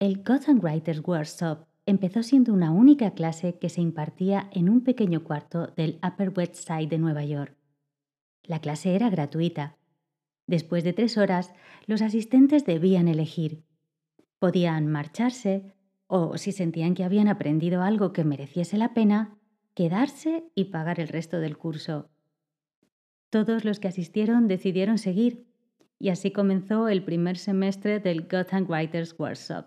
El Gotham Writers Workshop empezó siendo una única clase que se impartía en un pequeño cuarto del Upper West Side de Nueva York. La clase era gratuita. Después de tres horas, los asistentes debían elegir. Podían marcharse o, si sentían que habían aprendido algo que mereciese la pena, quedarse y pagar el resto del curso. Todos los que asistieron decidieron seguir, y así comenzó el primer semestre del Gotham Writers Workshop.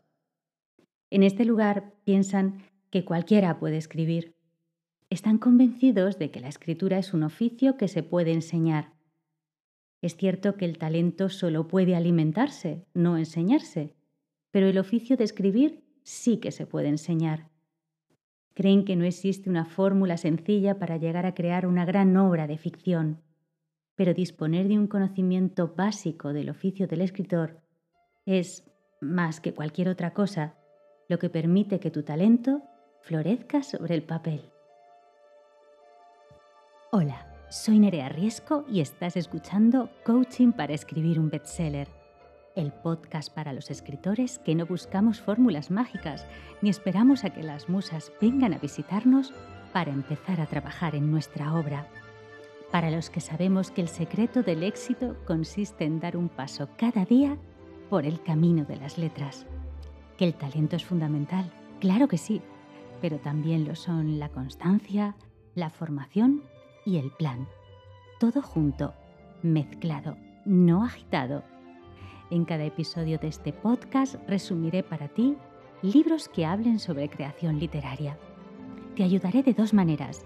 En este lugar piensan que cualquiera puede escribir. Están convencidos de que la escritura es un oficio que se puede enseñar. Es cierto que el talento solo puede alimentarse, no enseñarse, pero el oficio de escribir sí que se puede enseñar. Creen que no existe una fórmula sencilla para llegar a crear una gran obra de ficción, pero disponer de un conocimiento básico del oficio del escritor es, más que cualquier otra cosa, lo que permite que tu talento florezca sobre el papel. Hola, soy Nerea Riesco y estás escuchando Coaching para escribir un bestseller, el podcast para los escritores que no buscamos fórmulas mágicas ni esperamos a que las musas vengan a visitarnos para empezar a trabajar en nuestra obra. Para los que sabemos que el secreto del éxito consiste en dar un paso cada día por el camino de las letras el talento es fundamental, claro que sí, pero también lo son la constancia, la formación y el plan. Todo junto, mezclado, no agitado. En cada episodio de este podcast resumiré para ti libros que hablen sobre creación literaria. Te ayudaré de dos maneras.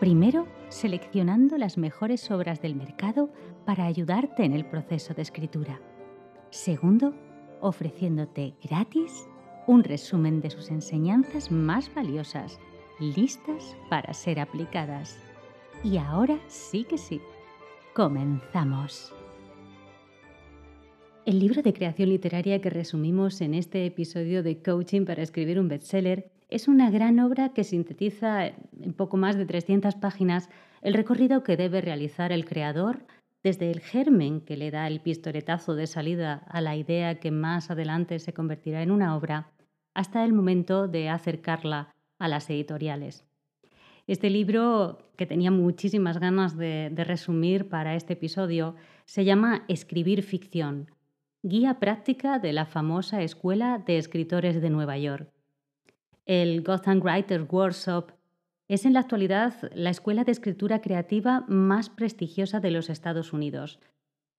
Primero, seleccionando las mejores obras del mercado para ayudarte en el proceso de escritura. Segundo, ofreciéndote gratis un resumen de sus enseñanzas más valiosas, listas para ser aplicadas. Y ahora sí que sí, comenzamos. El libro de creación literaria que resumimos en este episodio de Coaching para escribir un bestseller es una gran obra que sintetiza en poco más de 300 páginas el recorrido que debe realizar el creador desde el germen que le da el pistoletazo de salida a la idea que más adelante se convertirá en una obra, hasta el momento de acercarla a las editoriales. Este libro, que tenía muchísimas ganas de, resumir para este episodio, se llama Escribir ficción, guía práctica de la famosa Escuela de Escritores de Nueva York. El Gotham Writers Workshop es en la actualidad la escuela de escritura creativa más prestigiosa de los Estados Unidos.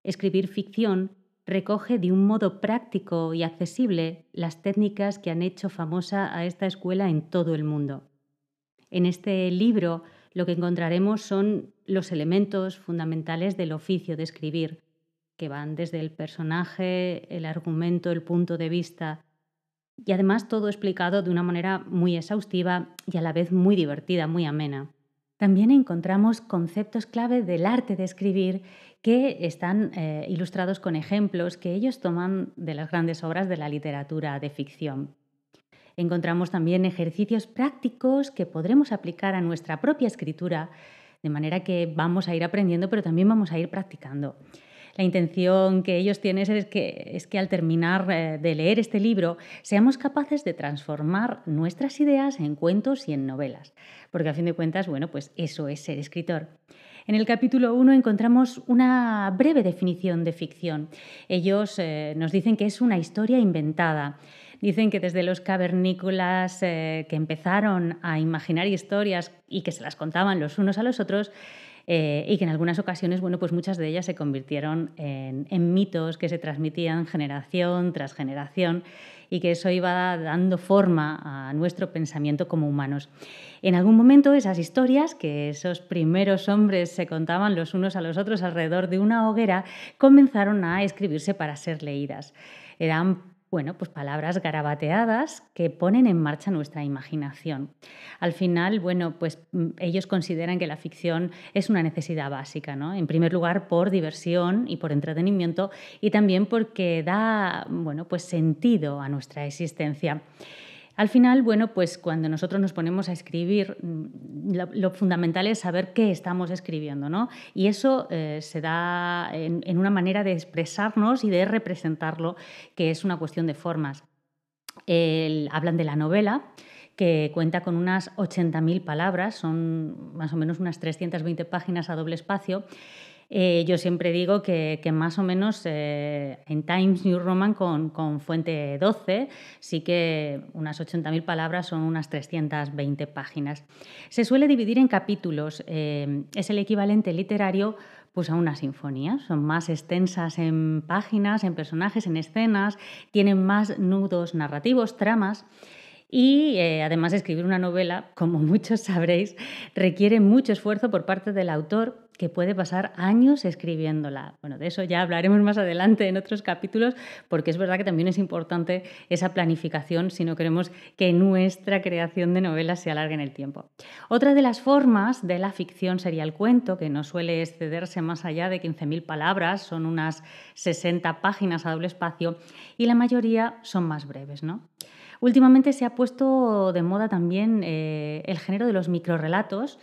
Escribir ficción recoge de un modo práctico y accesible las técnicas que han hecho famosa a esta escuela en todo el mundo. En este libro lo que encontraremos son los elementos fundamentales del oficio de escribir, que van desde el personaje, el argumento, el punto de vista, y además todo explicado de una manera muy exhaustiva y a la vez muy divertida, muy amena. También encontramos conceptos clave del arte de escribir que están eh, ilustrados con ejemplos que ellos toman de las grandes obras de la literatura de ficción. Encontramos también ejercicios prácticos que podremos aplicar a nuestra propia escritura, de manera que vamos a ir aprendiendo, pero también vamos a ir practicando. La intención que ellos tienen es que, es que al terminar eh, de leer este libro seamos capaces de transformar nuestras ideas en cuentos y en novelas, porque a fin de cuentas, bueno, pues eso es ser escritor. En el capítulo 1 encontramos una breve definición de ficción. Ellos eh, nos dicen que es una historia inventada. Dicen que desde los cavernícolas eh, que empezaron a imaginar historias y que se las contaban los unos a los otros, eh, y que en algunas ocasiones, bueno, pues muchas de ellas se convirtieron en, mitos que se transmitían generación tras generación y que eso iba dando forma a nuestro pensamiento como humanos. En algún momento esas historias que esos primeros hombres se contaban los unos a los otros alrededor de una hoguera comenzaron a escribirse para ser leídas. Eran bueno, pues palabras garabateadas que ponen en marcha nuestra imaginación. Al final, bueno, pues mm, ellos consideran que la ficción es una necesidad básica, ¿no? En primer lugar, por diversión y por entretenimiento y también porque da, bueno, pues sentido a nuestra existencia. Al final, bueno, pues cuando nosotros nos ponemos a escribir, mm, lo, fundamental es saber qué estamos escribiendo, ¿no? Y eso eh, se da en, una manera de expresarnos y de representarlo, que es una cuestión de formas. hablan de la novela, que cuenta con unas 80.000 palabras, son más o menos unas 320 páginas a doble espacio. Eh, yo siempre digo que, más o menos eh, en Times New Roman con, fuente 12, sí que unas 80.000 palabras son unas 320 páginas. Se suele dividir en capítulos, eh, es el equivalente literario pues a una sinfonía. Son más extensas en páginas, en personajes, en escenas, tienen más nudos narrativos, tramas. Y además escribir una novela, como muchos sabréis, requiere mucho esfuerzo por parte del autor que puede pasar años escribiéndola. Bueno, de eso ya hablaremos más adelante en otros capítulos, porque es verdad que también es importante esa planificación si no queremos que nuestra creación de novelas se alargue en el tiempo. Otra de las formas de la ficción sería el cuento, que no suele excederse más allá de 15.000 palabras, son unas 60 páginas a doble espacio, y la mayoría son más breves, ¿no? Últimamente se ha puesto de moda también eh, el género de los microrelatos,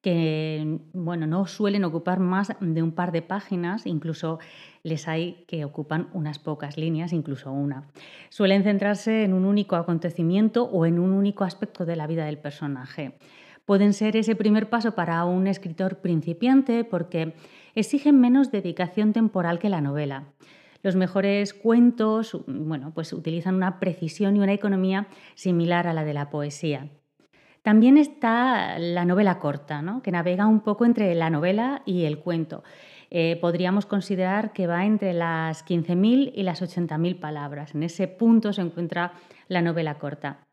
que bueno, no suelen ocupar más de un par de páginas, incluso les hay que ocupan unas pocas líneas, incluso una. Suelen centrarse en un único acontecimiento o en un único aspecto de la vida del personaje. Pueden ser ese primer paso para un escritor principiante porque exigen menos dedicación temporal que la novela. Los mejores cuentos, bueno, pues utilizan una precisión y una economía similar a la de la poesía. También está la novela corta, ¿no? que navega un poco entre la novela y el cuento. Eh, podríamos considerar que va entre las 15.000 y las 80.000 palabras. En ese punto se encuentra la novela corta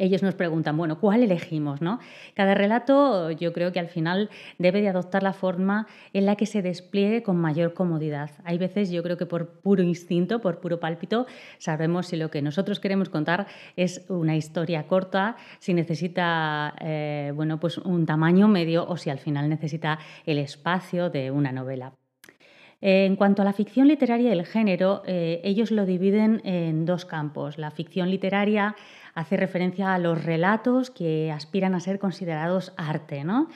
ellos nos preguntan, bueno, ¿cuál elegimos? ¿no? Cada relato yo creo que al final debe de adoptar la forma en la que se despliegue con mayor comodidad. Hay veces yo creo que por puro instinto, por puro pálpito, sabemos si lo que nosotros queremos contar es una historia corta, si necesita eh, bueno, pues un tamaño medio o si al final necesita el espacio de una novela. En cuanto a la ficción literaria y el género, eh, ellos lo dividen en dos campos. La ficción literaria hace referencia a los relatos que aspiran a ser considerados arte, ¿no?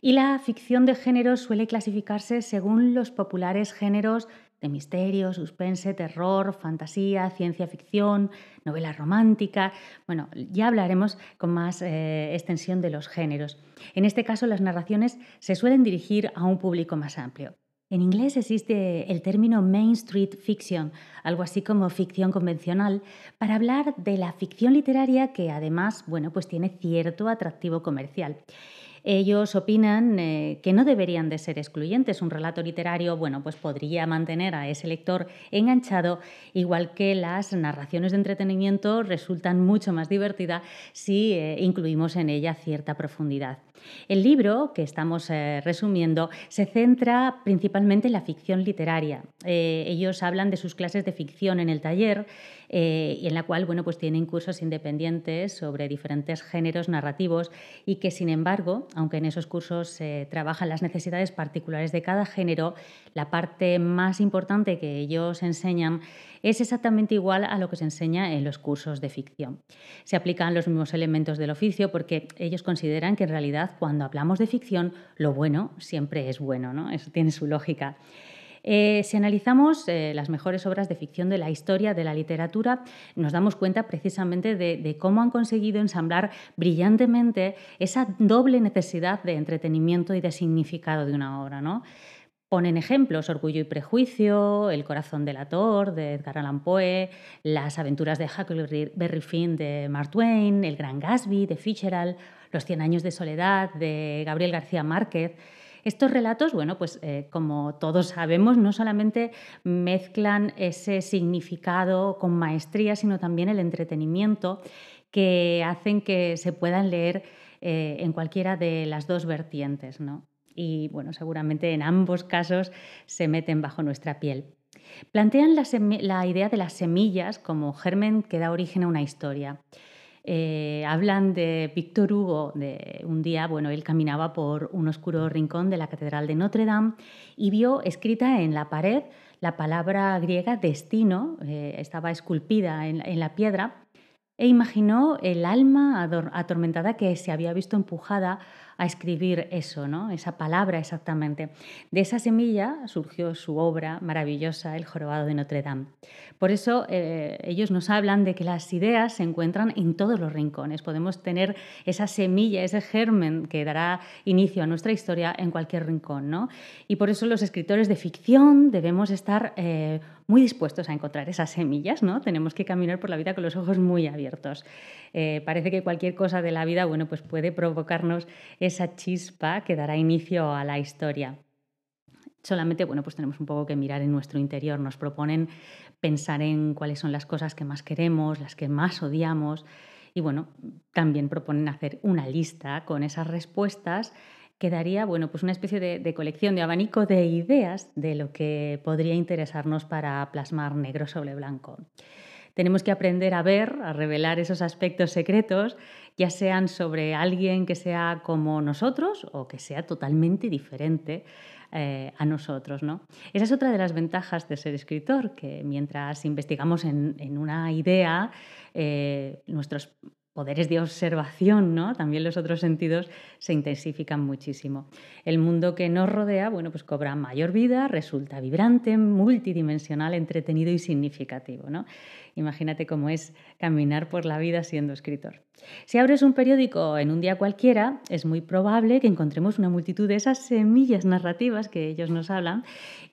Y la ficción de género suele clasificarse según los populares géneros de misterio, suspense, terror, fantasía, ciencia ficción, novela romántica. Bueno, ya hablaremos con más eh, extensión de los géneros. En este caso, las narraciones se suelen dirigir a un público más amplio. En inglés existe el término Main Street Fiction, algo así como ficción convencional, para hablar de la ficción literaria que además, bueno, pues tiene cierto atractivo comercial. Ellos opinan eh, que no deberían de ser excluyentes. Un relato literario, bueno, pues podría mantener a ese lector enganchado, igual que las narraciones de entretenimiento resultan mucho más divertidas si eh, incluimos en ella cierta profundidad. El libro que estamos eh, resumiendo se centra principalmente en la ficción literaria. ellos hablan de sus clases de ficción en el taller y en la cual bueno, pues tienen cursos independientes sobre diferentes géneros narrativos y que sin embargo aunque en esos cursos se trabajan las necesidades particulares de cada género, la parte más importante que ellos enseñan es exactamente igual a lo que se enseña en los cursos de ficción. Se aplican los mismos elementos del oficio porque ellos consideran que en realidad cuando hablamos de ficción, lo bueno siempre es bueno, ¿no? Eso tiene su lógica. Eh, si analizamos eh, las mejores obras de ficción de la historia de la literatura, nos damos cuenta precisamente de, cómo han conseguido ensamblar brillantemente esa doble necesidad de entretenimiento y de significado de una obra. ¿no? Ponen ejemplos Orgullo y Prejuicio, El corazón del ator de Edgar Allan Poe, Las aventuras de Huckleberry Finn de Mark Twain, El Gran Gatsby de Fitzgerald, Los Cien años de soledad de Gabriel García Márquez. Estos relatos, bueno, pues eh, como todos sabemos, no solamente mezclan ese significado con maestría, sino también el entretenimiento que hacen que se puedan leer eh, en cualquiera de las dos vertientes, ¿no? Y bueno, seguramente en ambos casos se meten bajo nuestra piel. Plantean la idea de las semillas como germen que da origen a una historia. Eh, hablan de Víctor Hugo, de un día, bueno, él caminaba por un oscuro rincón de la Catedral de Notre Dame y vio escrita en la pared la palabra griega destino, eh, estaba esculpida en, la piedra, e imaginó el alma atormentada que se había visto empujada a escribir eso, ¿no? esa palabra exactamente. De esa semilla surgió su obra maravillosa, El jorobado de Notre Dame. Por eso eh, ellos nos hablan de que las ideas se encuentran en todos los rincones. Podemos tener esa semilla, ese germen que dará inicio a nuestra historia en cualquier rincón. ¿no? Y por eso los escritores de ficción debemos estar eh, muy dispuestos a encontrar esas semillas. ¿no? Tenemos que caminar por la vida con los ojos muy abiertos. Eh, parece que cualquier cosa de la vida bueno, pues puede provocarnos esa chispa que dará inicio a la historia. Solamente, bueno, pues tenemos un poco que mirar en nuestro interior. Nos proponen pensar en cuáles son las cosas que más queremos, las que más odiamos. Y bueno, también proponen hacer una lista con esas respuestas que daría bueno, pues una especie de, colección, de abanico de ideas de lo que podría interesarnos para plasmar negro sobre blanco. Tenemos que aprender a ver, a revelar esos aspectos secretos, ya sean sobre alguien que sea como nosotros o que sea totalmente diferente eh, a nosotros. ¿no? Esa es otra de las ventajas de ser escritor, que mientras investigamos en, una idea, eh, nuestros poderes de observación, ¿no? También los otros sentidos se intensifican muchísimo. El mundo que nos rodea, bueno, pues cobra mayor vida, resulta vibrante, multidimensional, entretenido y significativo, ¿no? Imagínate cómo es caminar por la vida siendo escritor. Si abres un periódico en un día cualquiera, es muy probable que encontremos una multitud de esas semillas narrativas que ellos nos hablan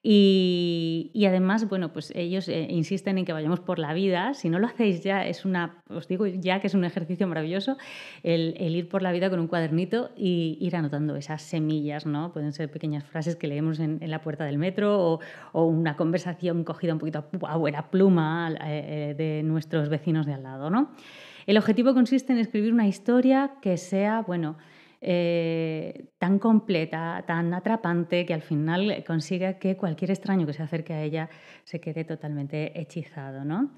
y, además, bueno, pues ellos eh, insisten en que vayamos por la vida. Si no lo hacéis ya, es una, os digo ya que es un ejercicio maravilloso el, ir por la vida con un cuadernito y ir anotando esas semillas, ¿no? Pueden ser pequeñas frases que leemos en, la puerta del metro o, una conversación cogida un poquito a buena pluma eh, de nuestros vecinos de al lado, ¿no? El objetivo consiste en escribir una historia que sea, bueno, eh, tan completa, tan atrapante, que al final consiga que cualquier extraño que se acerque a ella se quede totalmente hechizado. ¿no?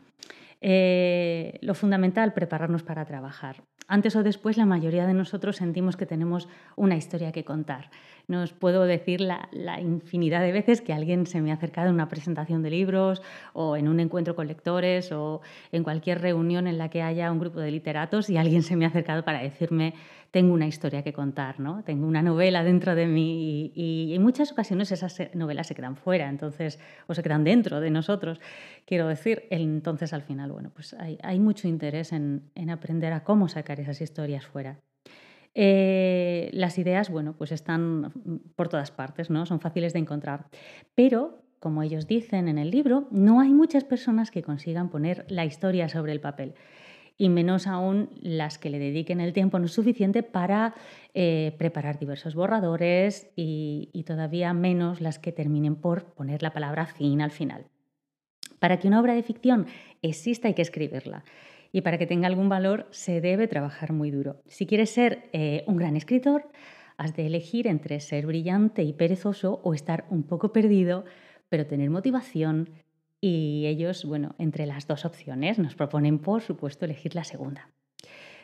Eh, lo fundamental, prepararnos para trabajar. Antes o después, la mayoría de nosotros sentimos que tenemos una historia que contar. No os puedo decir la, infinidad de veces que alguien se me ha acercado en una presentación de libros o en un encuentro con lectores o en cualquier reunión en la que haya un grupo de literatos y alguien se me ha acercado para decirme tengo una historia que contar, ¿no? tengo una novela dentro de mí y, en muchas ocasiones esas novelas se quedan fuera entonces, o se quedan dentro de nosotros. Quiero decir, entonces al final, bueno, pues hay, mucho interés en aprender a cómo sacar esas historias fuera. Eh, las ideas, bueno, pues están por todas partes, ¿no? Son fáciles de encontrar. Pero, como ellos dicen en el libro, no hay muchas personas que consigan poner la historia sobre el papel y menos aún las que le dediquen el tiempo no suficiente para eh, preparar diversos borradores y, todavía menos las que terminen por poner la palabra fin al final. Para que una obra de ficción exista hay que escribirla y para que tenga algún valor se debe trabajar muy duro. Si quieres ser eh, un gran escritor, has de elegir entre ser brillante y perezoso o estar un poco perdido, pero tener motivación. Y ellos, bueno, entre las dos opciones nos proponen, por supuesto, elegir la segunda.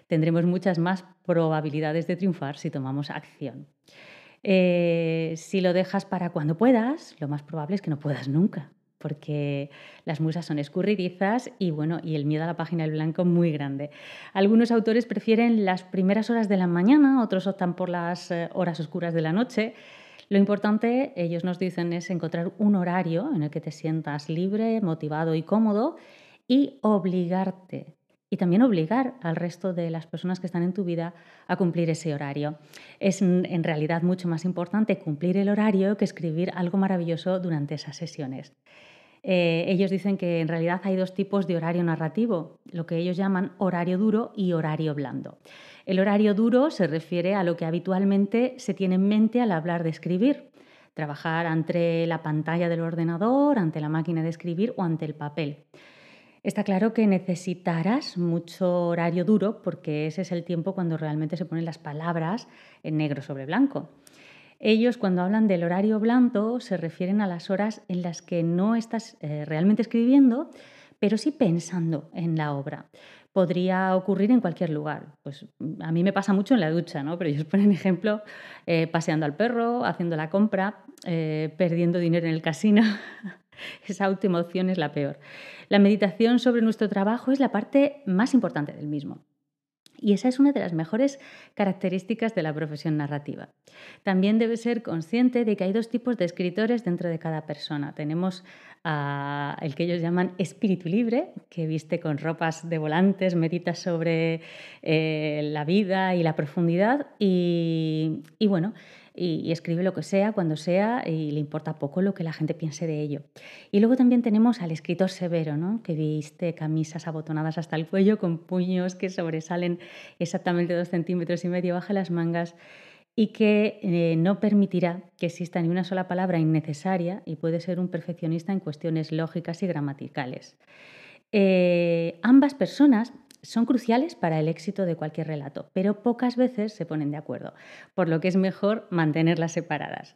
Tendremos muchas más probabilidades de triunfar si tomamos acción. Eh, si lo dejas para cuando puedas, lo más probable es que no puedas nunca porque las musas son escurridizas y bueno, y el miedo a la página del blanco muy grande. Algunos autores prefieren las primeras horas de la mañana, otros optan por las eh, horas oscuras de la noche. Lo importante, ellos nos dicen, es encontrar un horario en el que te sientas libre, motivado y cómodo y obligarte y también obligar al resto de las personas que están en tu vida a cumplir ese horario. Es en realidad mucho más importante cumplir el horario que escribir algo maravilloso durante esas sesiones. Eh, ellos dicen que en realidad hay dos tipos de horario narrativo, lo que ellos llaman horario duro y horario blando. El horario duro se refiere a lo que habitualmente se tiene en mente al hablar de escribir, trabajar ante la pantalla del ordenador, ante la máquina de escribir o ante el papel. Está claro que necesitarás mucho horario duro porque ese es el tiempo cuando realmente se ponen las palabras en negro sobre blanco. Ellos cuando hablan del horario blando se refieren a las horas en las que no estás eh, realmente escribiendo, pero sí pensando en la obra. Podría ocurrir en cualquier lugar. Pues a mí me pasa mucho en la ducha, ¿no? Pero ellos ponen ejemplo eh, paseando al perro, haciendo la compra, eh, perdiendo dinero en el casino. Esa última opción es la peor. La meditación sobre nuestro trabajo es la parte más importante del mismo. Y esa es una de las mejores características de la profesión narrativa. También debe ser consciente de que hay dos tipos de escritores dentro de cada persona. Tenemos a el que ellos llaman espíritu libre, que viste con ropas de volantes, medita sobre eh, la vida y la profundidad y, y bueno, y, escribe lo que sea, cuando sea, y le importa poco lo que la gente piense de ello. Y luego también tenemos al escritor severo, ¿no? que viste camisas abotonadas hasta el cuello con puños que sobresalen exactamente dos centímetros y medio bajo las mangas y que eh, no permitirá que exista ni una sola palabra innecesaria y puede ser un perfeccionista en cuestiones lógicas y gramaticales. Eh, ambas personas son cruciales para el éxito de cualquier relato, pero pocas veces se ponen de acuerdo, por lo que es mejor mantenerlas separadas.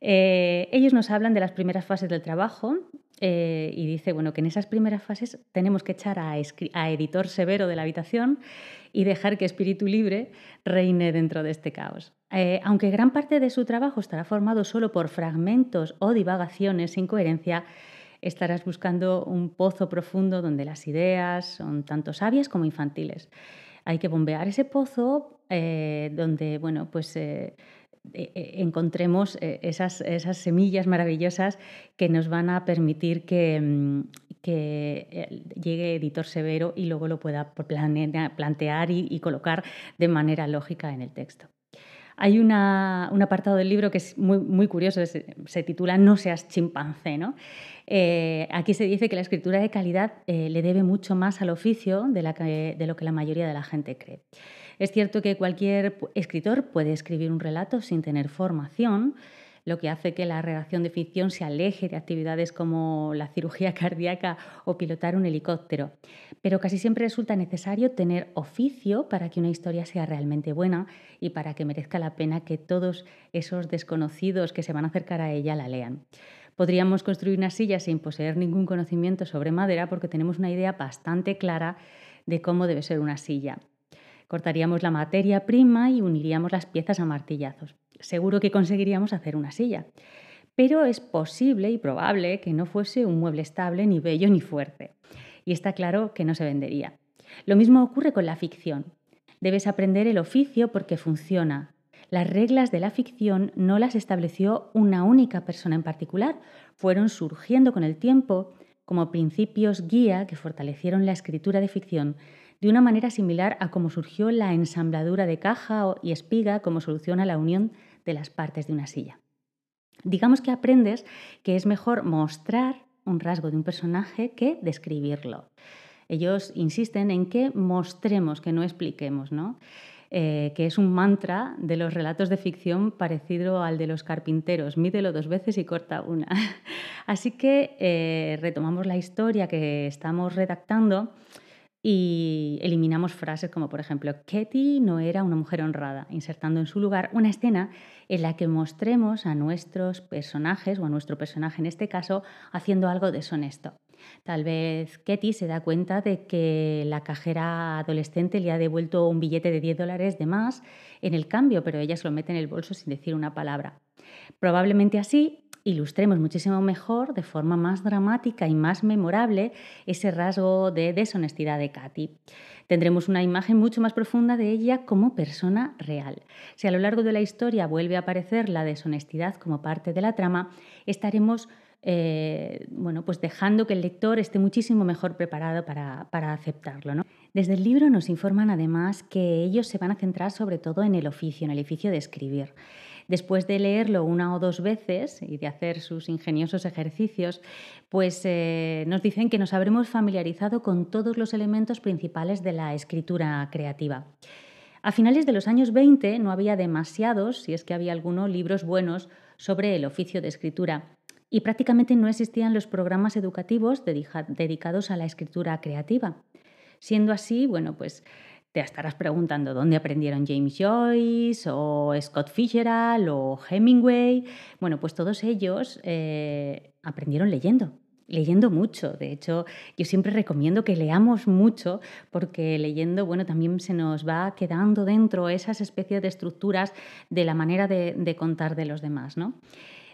Eh, ellos nos hablan de las primeras fases del trabajo eh, y dice bueno, que en esas primeras fases tenemos que echar a, editor severo de la habitación y dejar que espíritu libre reine dentro de este caos. Eh, aunque gran parte de su trabajo estará formado solo por fragmentos o divagaciones sin coherencia, estarás buscando un pozo profundo donde las ideas son tanto sabias como infantiles. Hay que bombear ese pozo eh, donde, bueno, pues... Eh, eh, encontremos esas, esas, semillas maravillosas que nos van a permitir que, mm, que llegue Editor Severo y luego lo pueda plantear y, colocar de manera lógica en el texto. Hay un apartado del libro que es muy, muy curioso, se, titula No seas chimpancé. ¿no? Eh, aquí se dice que la escritura de calidad eh, le debe mucho más al oficio de, lo que la mayoría de la gente cree. Es cierto que cualquier escritor puede escribir un relato sin tener formación, lo que hace que la redacción de ficción se aleje de actividades como la cirugía cardíaca o pilotar un helicóptero. Pero casi siempre resulta necesario tener oficio para que una historia sea realmente buena y para que merezca la pena que todos esos desconocidos que se van a acercar a ella la lean. Podríamos construir una silla sin poseer ningún conocimiento sobre madera porque tenemos una idea bastante clara de cómo debe ser una silla. Cortaríamos la materia prima y uniríamos las piezas a martillazos. Seguro que conseguiríamos hacer una silla. Pero es posible y probable que no fuese un mueble estable, ni bello, ni fuerte. Y está claro que no se vendería. Lo mismo ocurre con la ficción. Debes aprender el oficio porque funciona, las reglas de la ficción no las estableció una única persona en particular, fueron surgiendo con el tiempo como principios guía que fortalecieron la escritura de ficción de una manera similar a cómo surgió la ensambladura de caja y espiga como solución a la unión de las partes de una silla. Digamos que aprendes que es mejor mostrar un rasgo de un personaje que describirlo. Ellos insisten en que mostremos, que no expliquemos, ¿no? Eh, que es un mantra de los relatos de ficción parecido al de los carpinteros, mídelo dos veces y corta una. Así que eh, retomamos la historia que estamos redactando y eliminamos frases como, por ejemplo, Ketty no era una mujer honrada, insertando en su lugar una escena en la que mostremos a nuestros personajes, o a nuestro personaje en este caso, haciendo algo deshonesto. Tal vez Ketty se da cuenta de que la cajera adolescente le ha devuelto un billete de 10 dólares de más en el cambio, pero ella se lo mete en el bolso sin decir una palabra. Probablemente así ilustremos muchísimo mejor, de forma más dramática y más memorable, ese rasgo de deshonestidad de Katy. Tendremos una imagen mucho más profunda de ella como persona real. Si a lo largo de la historia vuelve a aparecer la deshonestidad como parte de la trama, estaremos eh, bueno, pues dejando que el lector esté muchísimo mejor preparado para, para aceptarlo. ¿no? Desde el libro nos informan además que ellos se van a centrar sobre todo en el oficio, en el oficio de escribir. Después de leerlo una o dos veces y de hacer sus ingeniosos ejercicios, pues eh, nos dicen que nos habremos familiarizado con todos los elementos principales de la escritura creativa. A finales de los años 20 no había demasiados, si es que había algunos, libros buenos sobre el oficio de escritura y prácticamente no existían los programas educativos dedicados a la escritura creativa. Siendo así, bueno, pues te estarás preguntando dónde aprendieron James Joyce o Scott Fitzgerald o Hemingway. Bueno, pues todos ellos eh, aprendieron leyendo leyendo mucho. De hecho, yo siempre recomiendo que leamos mucho porque leyendo, bueno, también se nos va quedando dentro esas especies de estructuras de la manera de, contar de los demás, ¿no?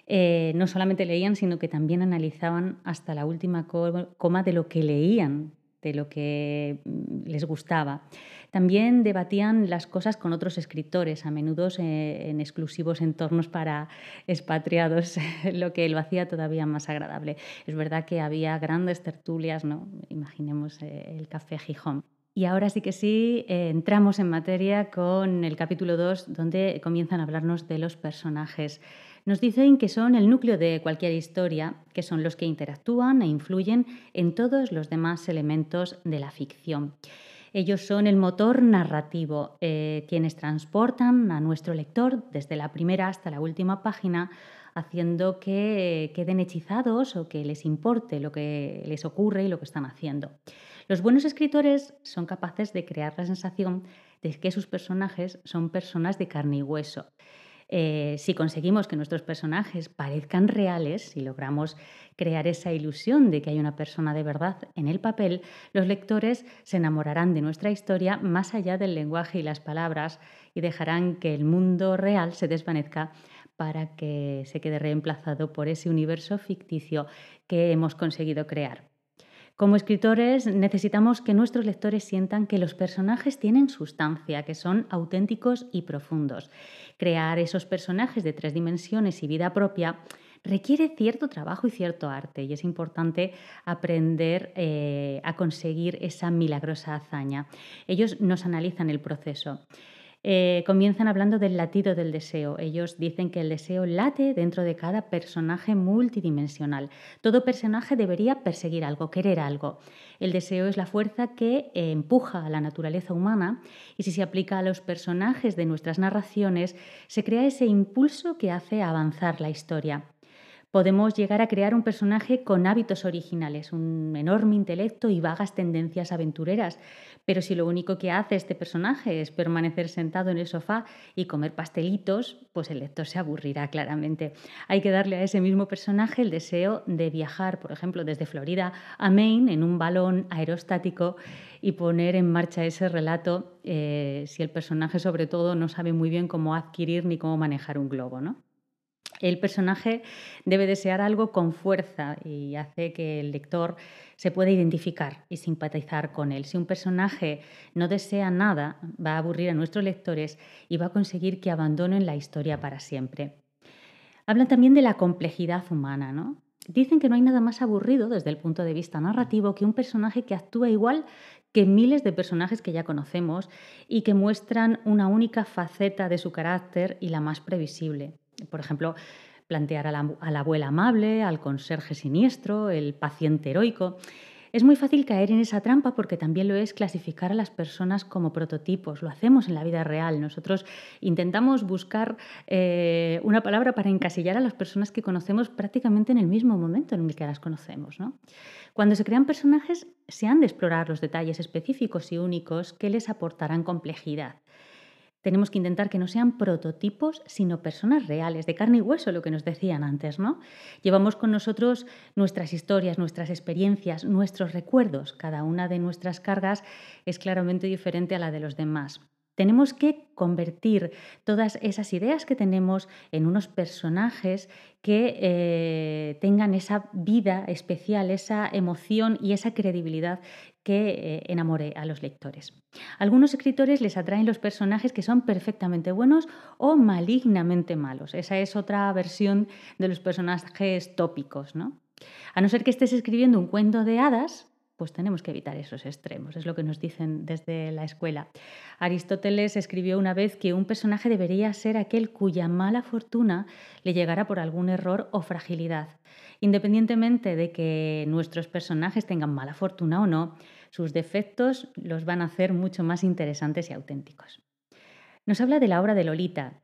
Eh, no solamente leían, sino que también analizaban hasta la última coma de lo que leían de lo que mm, les gustaba. También debatían las cosas con otros escritores, a menudo eh, en exclusivos entornos para expatriados, lo que lo hacía todavía más agradable. Es verdad que había grandes tertulias, ¿no? imaginemos eh, el Café Gijón. Y ahora sí que sí, eh, entramos en materia con el capítulo 2, donde comienzan a hablarnos de los personajes. Nos dicen que son el núcleo de cualquier historia, que son los que interactúan e influyen en todos los demás elementos de la ficción. Ellos son el motor narrativo, eh, quienes transportan a nuestro lector desde la primera hasta la última página, haciendo que queden hechizados o que les importe lo que les ocurre y lo que están haciendo. Los buenos escritores son capaces de crear la sensación de que sus personajes son personas de carne y hueso. Eh, si conseguimos que nuestros personajes parezcan reales, si logramos crear esa ilusión de que hay una persona de verdad en el papel, los lectores se enamorarán de nuestra historia más allá del lenguaje y las palabras y dejarán que el mundo real se desvanezca para que se quede reemplazado por ese universo ficticio que hemos conseguido crear. Como escritores necesitamos que nuestros lectores sientan que los personajes tienen sustancia, que son auténticos y profundos. Crear esos personajes de tres dimensiones y vida propia requiere cierto trabajo y cierto arte y es importante aprender eh, a conseguir esa milagrosa hazaña. Ellos nos analizan el proceso. Eh, comienzan hablando del latido del deseo. Ellos dicen que el deseo late dentro de cada personaje multidimensional. Todo personaje debería perseguir algo, querer algo. El deseo es la fuerza que eh, empuja a la naturaleza humana y si se aplica a los personajes de nuestras narraciones, se crea ese impulso que hace avanzar la historia podemos llegar a crear un personaje con hábitos originales, un enorme intelecto y vagas tendencias aventureras. Pero si lo único que hace este personaje es permanecer sentado en el sofá y comer pastelitos, pues el lector se aburrirá claramente. Hay que darle a ese mismo personaje el deseo de viajar, por ejemplo, desde Florida a Maine en un balón aerostático y poner en marcha ese relato eh, si el personaje sobre todo no sabe muy bien cómo adquirir ni cómo manejar un globo, ¿no? El personaje debe desear algo con fuerza y hace que el lector se pueda identificar y simpatizar con él. Si un personaje no desea nada, va a aburrir a nuestros lectores y va a conseguir que abandonen la historia para siempre. Hablan también de la complejidad humana, ¿no? Dicen que no hay nada más aburrido desde el punto de vista narrativo que un personaje que actúa igual que miles de personajes que ya conocemos y que muestran una única faceta de su carácter y la más previsible. Por ejemplo, plantear a la, abuela amable, al conserje siniestro, el paciente heroico. Es muy fácil caer en esa trampa porque también lo es clasificar a las personas como prototipos. Lo hacemos en la vida real. Nosotros intentamos buscar eh, una palabra para encasillar a las personas que conocemos prácticamente en el mismo momento en el que las conocemos. Cuando se crean personajes, se han de explorar los detalles específicos y únicos que les aportarán complejidad. Tenemos que intentar que no sean prototipos, sino personas reales, de carne y hueso, lo que nos decían antes, ¿no? Llevamos con nosotros nuestras historias, nuestras experiencias, nuestros recuerdos. Cada una de nuestras cargas es claramente diferente a la de los demás. Tenemos que convertir todas esas ideas que tenemos en unos personajes que eh, tengan esa vida especial, esa emoción y esa credibilidad que eh, enamore a los lectores. algunos escritores les atraen los personajes que son perfectamente buenos o malignamente malos. Esa es otra versión de los personajes tópicos. ¿no? A no ser que estés escribiendo un cuento de hadas, pues tenemos que evitar esos extremos, es lo que nos dicen desde la escuela. Aristóteles escribió una vez que un personaje debería ser aquel cuya mala fortuna le llegara por algún error o fragilidad. Independientemente de que nuestros personajes tengan mala fortuna o no, sus defectos los van a hacer mucho más interesantes y auténticos. Nos habla de la obra de Lolita.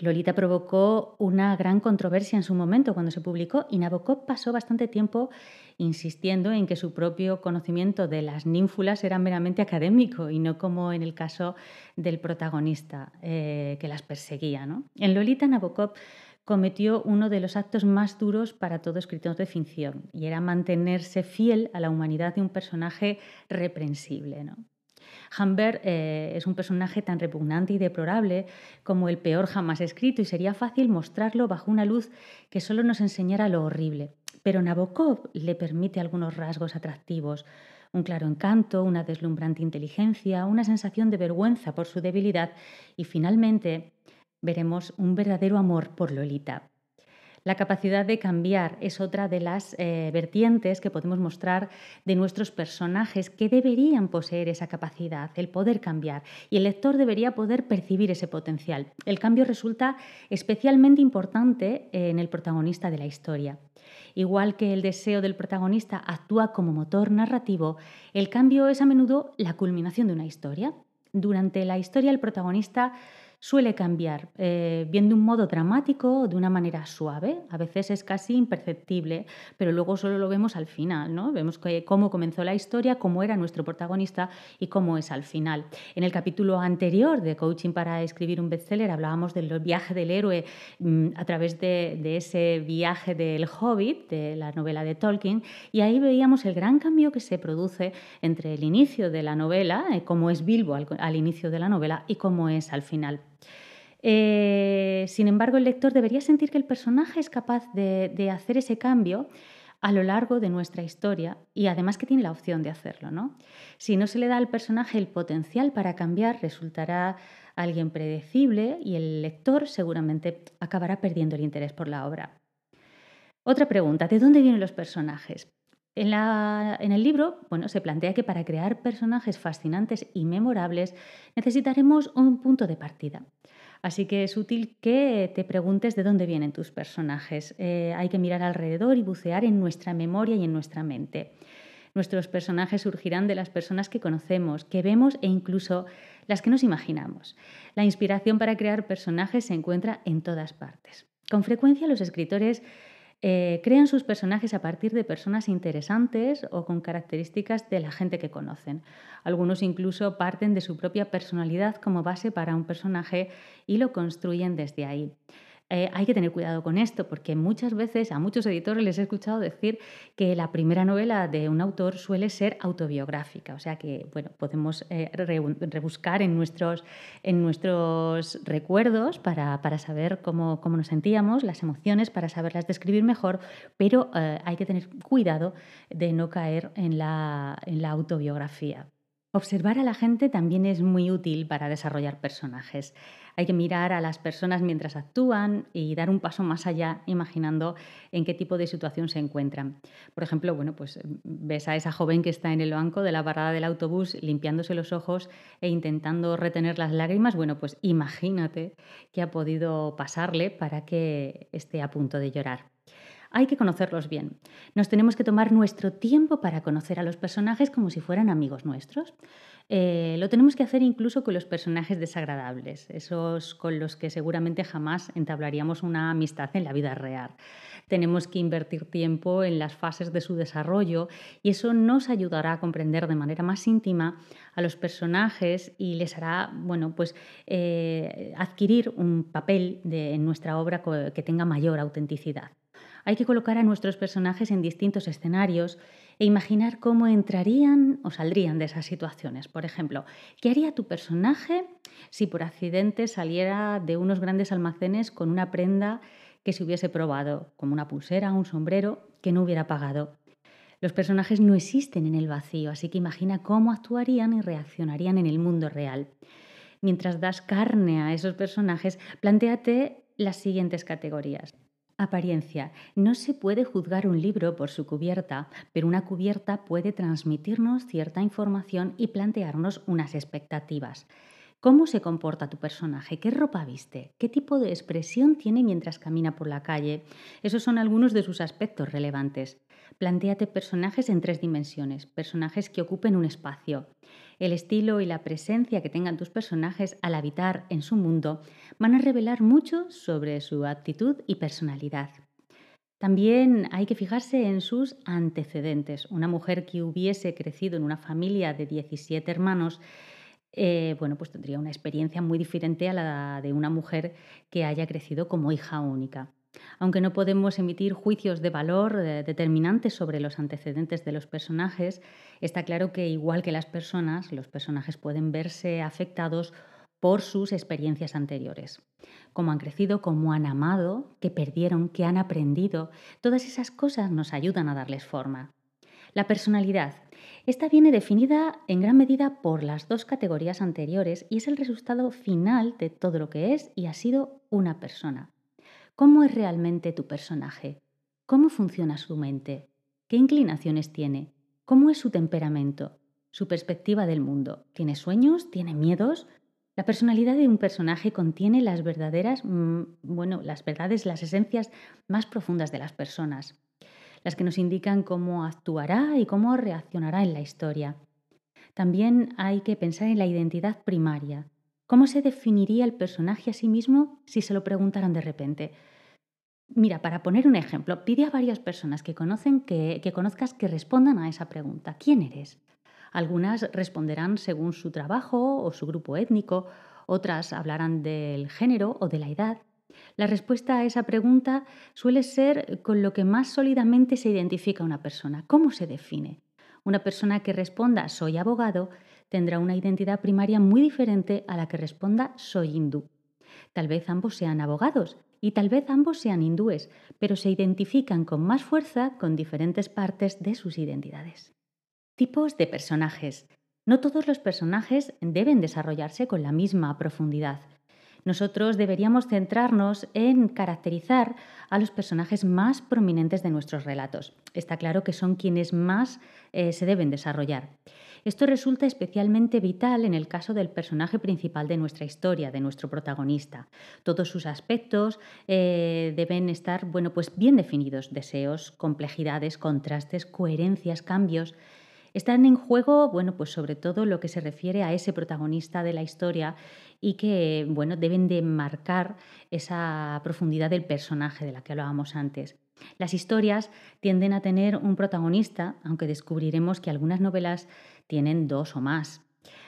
Lolita provocó una gran controversia en su momento cuando se publicó y Nabokov pasó bastante tiempo insistiendo en que su propio conocimiento de las ninfulas era meramente académico y no como en el caso del protagonista eh, que las perseguía. En Lolita Nabokov cometió uno de los actos más duros para todo escritor de ficción, y era mantenerse fiel a la humanidad de un personaje reprensible. ¿no? Humbert eh, es un personaje tan repugnante y deplorable como el peor jamás escrito, y sería fácil mostrarlo bajo una luz que solo nos enseñara lo horrible. Pero Nabokov le permite algunos rasgos atractivos, un claro encanto, una deslumbrante inteligencia, una sensación de vergüenza por su debilidad y finalmente veremos un verdadero amor por Lolita. La capacidad de cambiar es otra de las eh, vertientes que podemos mostrar de nuestros personajes que deberían poseer esa capacidad, el poder cambiar, y el lector debería poder percibir ese potencial. El cambio resulta especialmente importante en el protagonista de la historia. Igual que el deseo del protagonista actúa como motor narrativo, el cambio es a menudo la culminación de una historia. Durante la historia el protagonista suele cambiar, eh, bien de un modo dramático o de una manera suave. A veces es casi imperceptible, pero luego solo lo vemos al final, ¿no? Vemos cómo comenzó la historia, cómo era nuestro protagonista y cómo es al final. En el capítulo anterior de Coaching para escribir un bestseller hablábamos del viaje del héroe mm, a través de, ese viaje del Hobbit, de la novela de Tolkien, y ahí veíamos el gran cambio que se produce entre el inicio de la novela, eh, cómo es Bilbo al inicio de la novela y cómo es al final. Eh, sin embargo, el lector debería sentir que el personaje es capaz de, hacer ese cambio a lo largo de nuestra historia y además que tiene la opción de hacerlo. ¿no? Si no se le da al personaje el potencial para cambiar, resultará alguien predecible y el lector seguramente acabará perdiendo el interés por la obra. Otra pregunta, ¿de dónde vienen los personajes? En, en, el libro bueno, se plantea que para crear personajes fascinantes y memorables necesitaremos un punto de partida. Así que es útil que te preguntes de dónde vienen tus personajes. Eh, hay que mirar alrededor y bucear en nuestra memoria y en nuestra mente. Nuestros personajes surgirán de las personas que conocemos, que vemos e incluso las que nos imaginamos. La inspiración para crear personajes se encuentra en todas partes. Con frecuencia los escritores eh, crean sus personajes a partir de personas interesantes o con características de la gente que conocen. Algunos incluso parten de su propia personalidad como base para un personaje y lo construyen desde ahí. Eh, hay que tener cuidado con esto porque muchas veces a muchos editores les he escuchado decir que la primera novela de un autor suele ser autobiográfica, o sea que bueno, podemos eh, rebuscar en nuestros, en nuestros recuerdos para, saber cómo, nos sentíamos, las emociones, para saberlas describir mejor, pero eh, hay que tener cuidado de no caer en la, en la autobiografía. Observar a la gente también es muy útil para desarrollar personajes. Hay que mirar a las personas mientras actúan y dar un paso más allá imaginando en qué tipo de situación se encuentran. Por ejemplo, bueno, pues ves a esa joven que está en el banco de la parada del autobús limpiándose los ojos e intentando retener las lágrimas. Bueno, pues imagínate qué ha podido pasarle para que esté a punto de llorar hay que conocerlos bien. Nos tenemos que tomar nuestro tiempo para conocer a los personajes como si fueran amigos nuestros. Eh, lo tenemos que hacer incluso con los personajes desagradables, esos con los que seguramente jamás entablaríamos una amistad en la vida real. Tenemos que invertir tiempo en las fases de su desarrollo y eso nos ayudará a comprender de manera más íntima a los personajes y les hará bueno, pues, eh, adquirir un papel en nuestra obra que tenga mayor autenticidad. Hay que colocar a nuestros personajes en distintos escenarios e imaginar cómo entrarían o saldrían de esas situaciones. Por ejemplo, ¿qué haría tu personaje si por accidente saliera de unos grandes almacenes con una prenda que se hubiese probado, como una pulsera o un sombrero que no hubiera pagado? Los personajes no existen en el vacío, así que imagina cómo actuarían y reaccionarían en el mundo real. Mientras das carne a esos personajes, planteate las siguientes categorías. Apariencia. No se puede juzgar un libro por su cubierta, pero una cubierta puede transmitirnos cierta información y plantearnos unas expectativas. ¿Cómo se comporta tu personaje? ¿Qué ropa viste? ¿Qué tipo de expresión tiene mientras camina por la calle? Esos son algunos de sus aspectos relevantes. Plantéate personajes en tres dimensiones, personajes que ocupen un espacio. El estilo y la presencia que tengan tus personajes al habitar en su mundo van a revelar mucho sobre su actitud y personalidad. También hay que fijarse en sus antecedentes. Una mujer que hubiese crecido en una familia de 17 hermanos, eh, bueno, pues tendría una experiencia muy diferente a la de una mujer que haya crecido como hija única. Aunque no podemos emitir juicios de valor eh, determinantes sobre los antecedentes de los personajes, está claro que igual que las personas, los personajes pueden verse afectados por sus experiencias anteriores. Cómo han crecido, cómo han amado, qué perdieron, qué han aprendido, todas esas cosas nos ayudan a darles forma. La personalidad Esta viene definida en gran medida por las dos categorías anteriores y es el resultado final de todo lo que es y ha sido una persona. ¿Cómo es realmente tu personaje? ¿Cómo funciona su mente? ¿Qué inclinaciones tiene? ¿Cómo es su temperamento? ¿Su perspectiva del mundo? ¿Tiene sueños? ¿Tiene miedos? La personalidad de un personaje contiene las verdaderas, mm, bueno, las verdades, las esencias más profundas de las personas, las que nos indican cómo actuará y cómo reaccionará en la historia. También hay que pensar en la identidad primaria, ¿Cómo se definiría el personaje a sí mismo si se lo preguntaran de repente? Mira, para poner un ejemplo, pide a varias personas que, conocen, que, que conozcas que respondan a esa pregunta. ¿Quién eres? Algunas responderán según su trabajo o su grupo étnico, otras hablarán del género o de la edad. La respuesta a esa pregunta suele ser con lo que más sólidamente se identifica una persona. ¿Cómo se define? Una persona que responda soy abogado tendrá una identidad primaria muy diferente a la que responda soy hindú. Tal vez ambos sean abogados y tal vez ambos sean hindúes, pero se identifican con más fuerza con diferentes partes de sus identidades. Tipos de personajes. No todos los personajes deben desarrollarse con la misma profundidad. Nosotros deberíamos centrarnos en caracterizar a los personajes más prominentes de nuestros relatos. Está claro que son quienes más eh, se deben desarrollar. Esto resulta especialmente vital en el caso del personaje principal de nuestra historia, de nuestro protagonista. Todos sus aspectos eh, deben estar bueno, pues bien definidos, deseos, complejidades, contrastes, coherencias, cambios. Están en juego, bueno, pues sobre todo lo que se refiere a ese protagonista de la historia y que, bueno, deben de marcar esa profundidad del personaje de la que hablábamos antes. Las historias tienden a tener un protagonista, aunque descubriremos que algunas novelas tienen dos o más.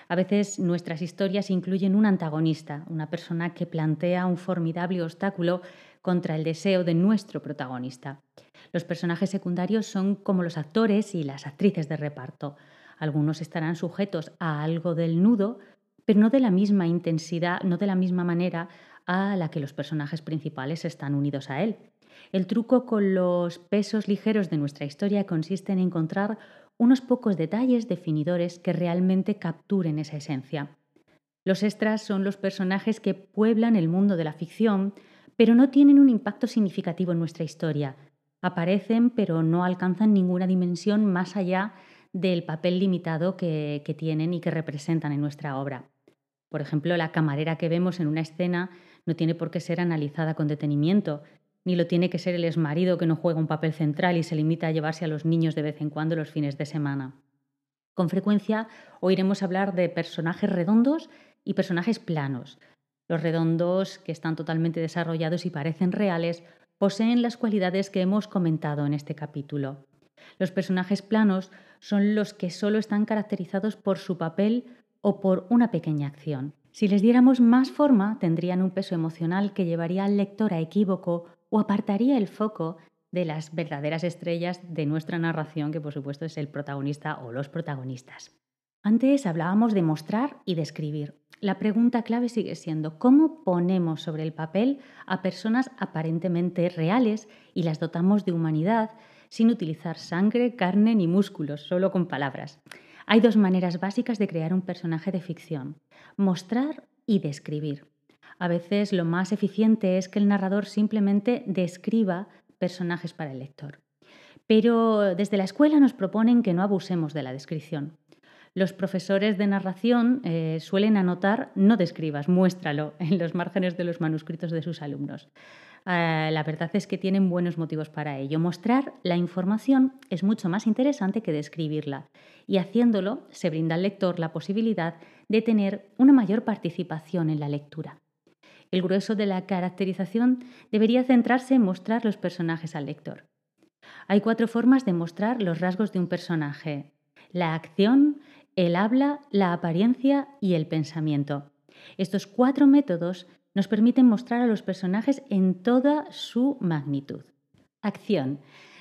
A veces nuestras historias incluyen un antagonista, una persona que plantea un formidable obstáculo contra el deseo de nuestro protagonista. Los personajes secundarios son como los actores y las actrices de reparto. Algunos estarán sujetos a algo del nudo, pero no de la misma intensidad, no de la misma manera a la que los personajes principales están unidos a él. El truco con los pesos ligeros de nuestra historia consiste en encontrar unos pocos detalles definidores que realmente capturen esa esencia. Los extras son los personajes que pueblan el mundo de la ficción, pero no tienen un impacto significativo en nuestra historia. Aparecen, pero no alcanzan ninguna dimensión más allá del papel limitado que, que tienen y que representan en nuestra obra. Por ejemplo, la camarera que vemos en una escena no tiene por qué ser analizada con detenimiento, ni lo tiene que ser el exmarido que no juega un papel central y se limita a llevarse a los niños de vez en cuando los fines de semana. Con frecuencia oiremos hablar de personajes redondos y personajes planos. Los redondos, que están totalmente desarrollados y parecen reales, poseen las cualidades que hemos comentado en este capítulo. Los personajes planos son los que solo están caracterizados por su papel o por una pequeña acción. Si les diéramos más forma, tendrían un peso emocional que llevaría al lector a equívoco o apartaría el foco de las verdaderas estrellas de nuestra narración, que por supuesto es el protagonista o los protagonistas. Antes hablábamos de mostrar y de escribir. La pregunta clave sigue siendo cómo ponemos sobre el papel a personas aparentemente reales y las dotamos de humanidad sin utilizar sangre, carne ni músculos, solo con palabras. Hay dos maneras básicas de crear un personaje de ficción, mostrar y describir. A veces lo más eficiente es que el narrador simplemente describa personajes para el lector. Pero desde la escuela nos proponen que no abusemos de la descripción. Los profesores de narración eh, suelen anotar no describas, muéstralo en los márgenes de los manuscritos de sus alumnos. Eh, la verdad es que tienen buenos motivos para ello. Mostrar la información es mucho más interesante que describirla y haciéndolo se brinda al lector la posibilidad de tener una mayor participación en la lectura. El grueso de la caracterización debería centrarse en mostrar los personajes al lector. Hay cuatro formas de mostrar los rasgos de un personaje. La acción, el habla, la apariencia y el pensamiento. Estos cuatro métodos nos permiten mostrar a los personajes en toda su magnitud. Acción.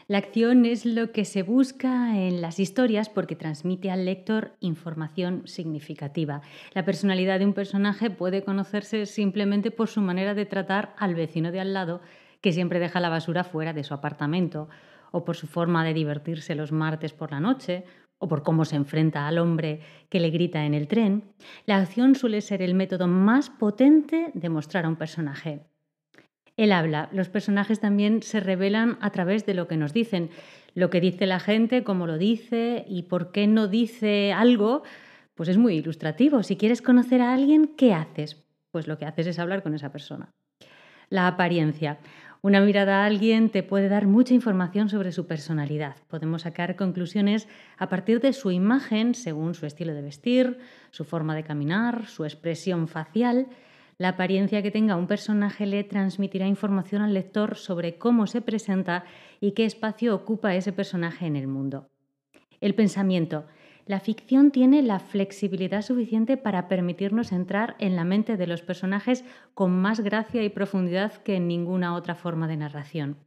La acción es lo que se busca en las historias porque transmite al lector información significativa. La personalidad de un personaje puede conocerse simplemente por su manera de tratar al vecino de al lado que siempre deja la basura fuera de su apartamento, o por su forma de divertirse los martes por la noche, o por cómo se enfrenta al hombre que le grita en el tren, la acción suele ser el método más potente de mostrar a un personaje. El habla, los personajes también se revelan a través de lo que nos dicen, lo que dice la gente, cómo lo dice y por qué no dice algo, pues es muy ilustrativo. Si quieres conocer a alguien, ¿qué haces? Pues lo que haces es hablar con esa persona. La apariencia. Una mirada a alguien te puede dar mucha información sobre su personalidad. Podemos sacar conclusiones a partir de su imagen, según su estilo de vestir, su forma de caminar, su expresión facial. La apariencia que tenga un personaje le transmitirá información al lector sobre cómo se presenta y qué espacio ocupa ese personaje en el mundo. El pensamiento. La ficción tiene la flexibilidad suficiente para permitirnos entrar en la mente de los personajes con más gracia y profundidad que en ninguna otra forma de narración.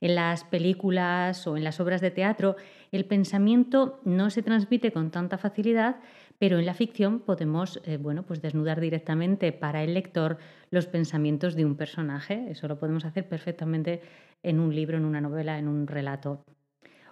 En las películas o en las obras de teatro, el pensamiento no se transmite con tanta facilidad, pero en la ficción podemos eh, bueno, pues desnudar directamente para el lector los pensamientos de un personaje. Eso lo podemos hacer perfectamente en un libro, en una novela, en un relato.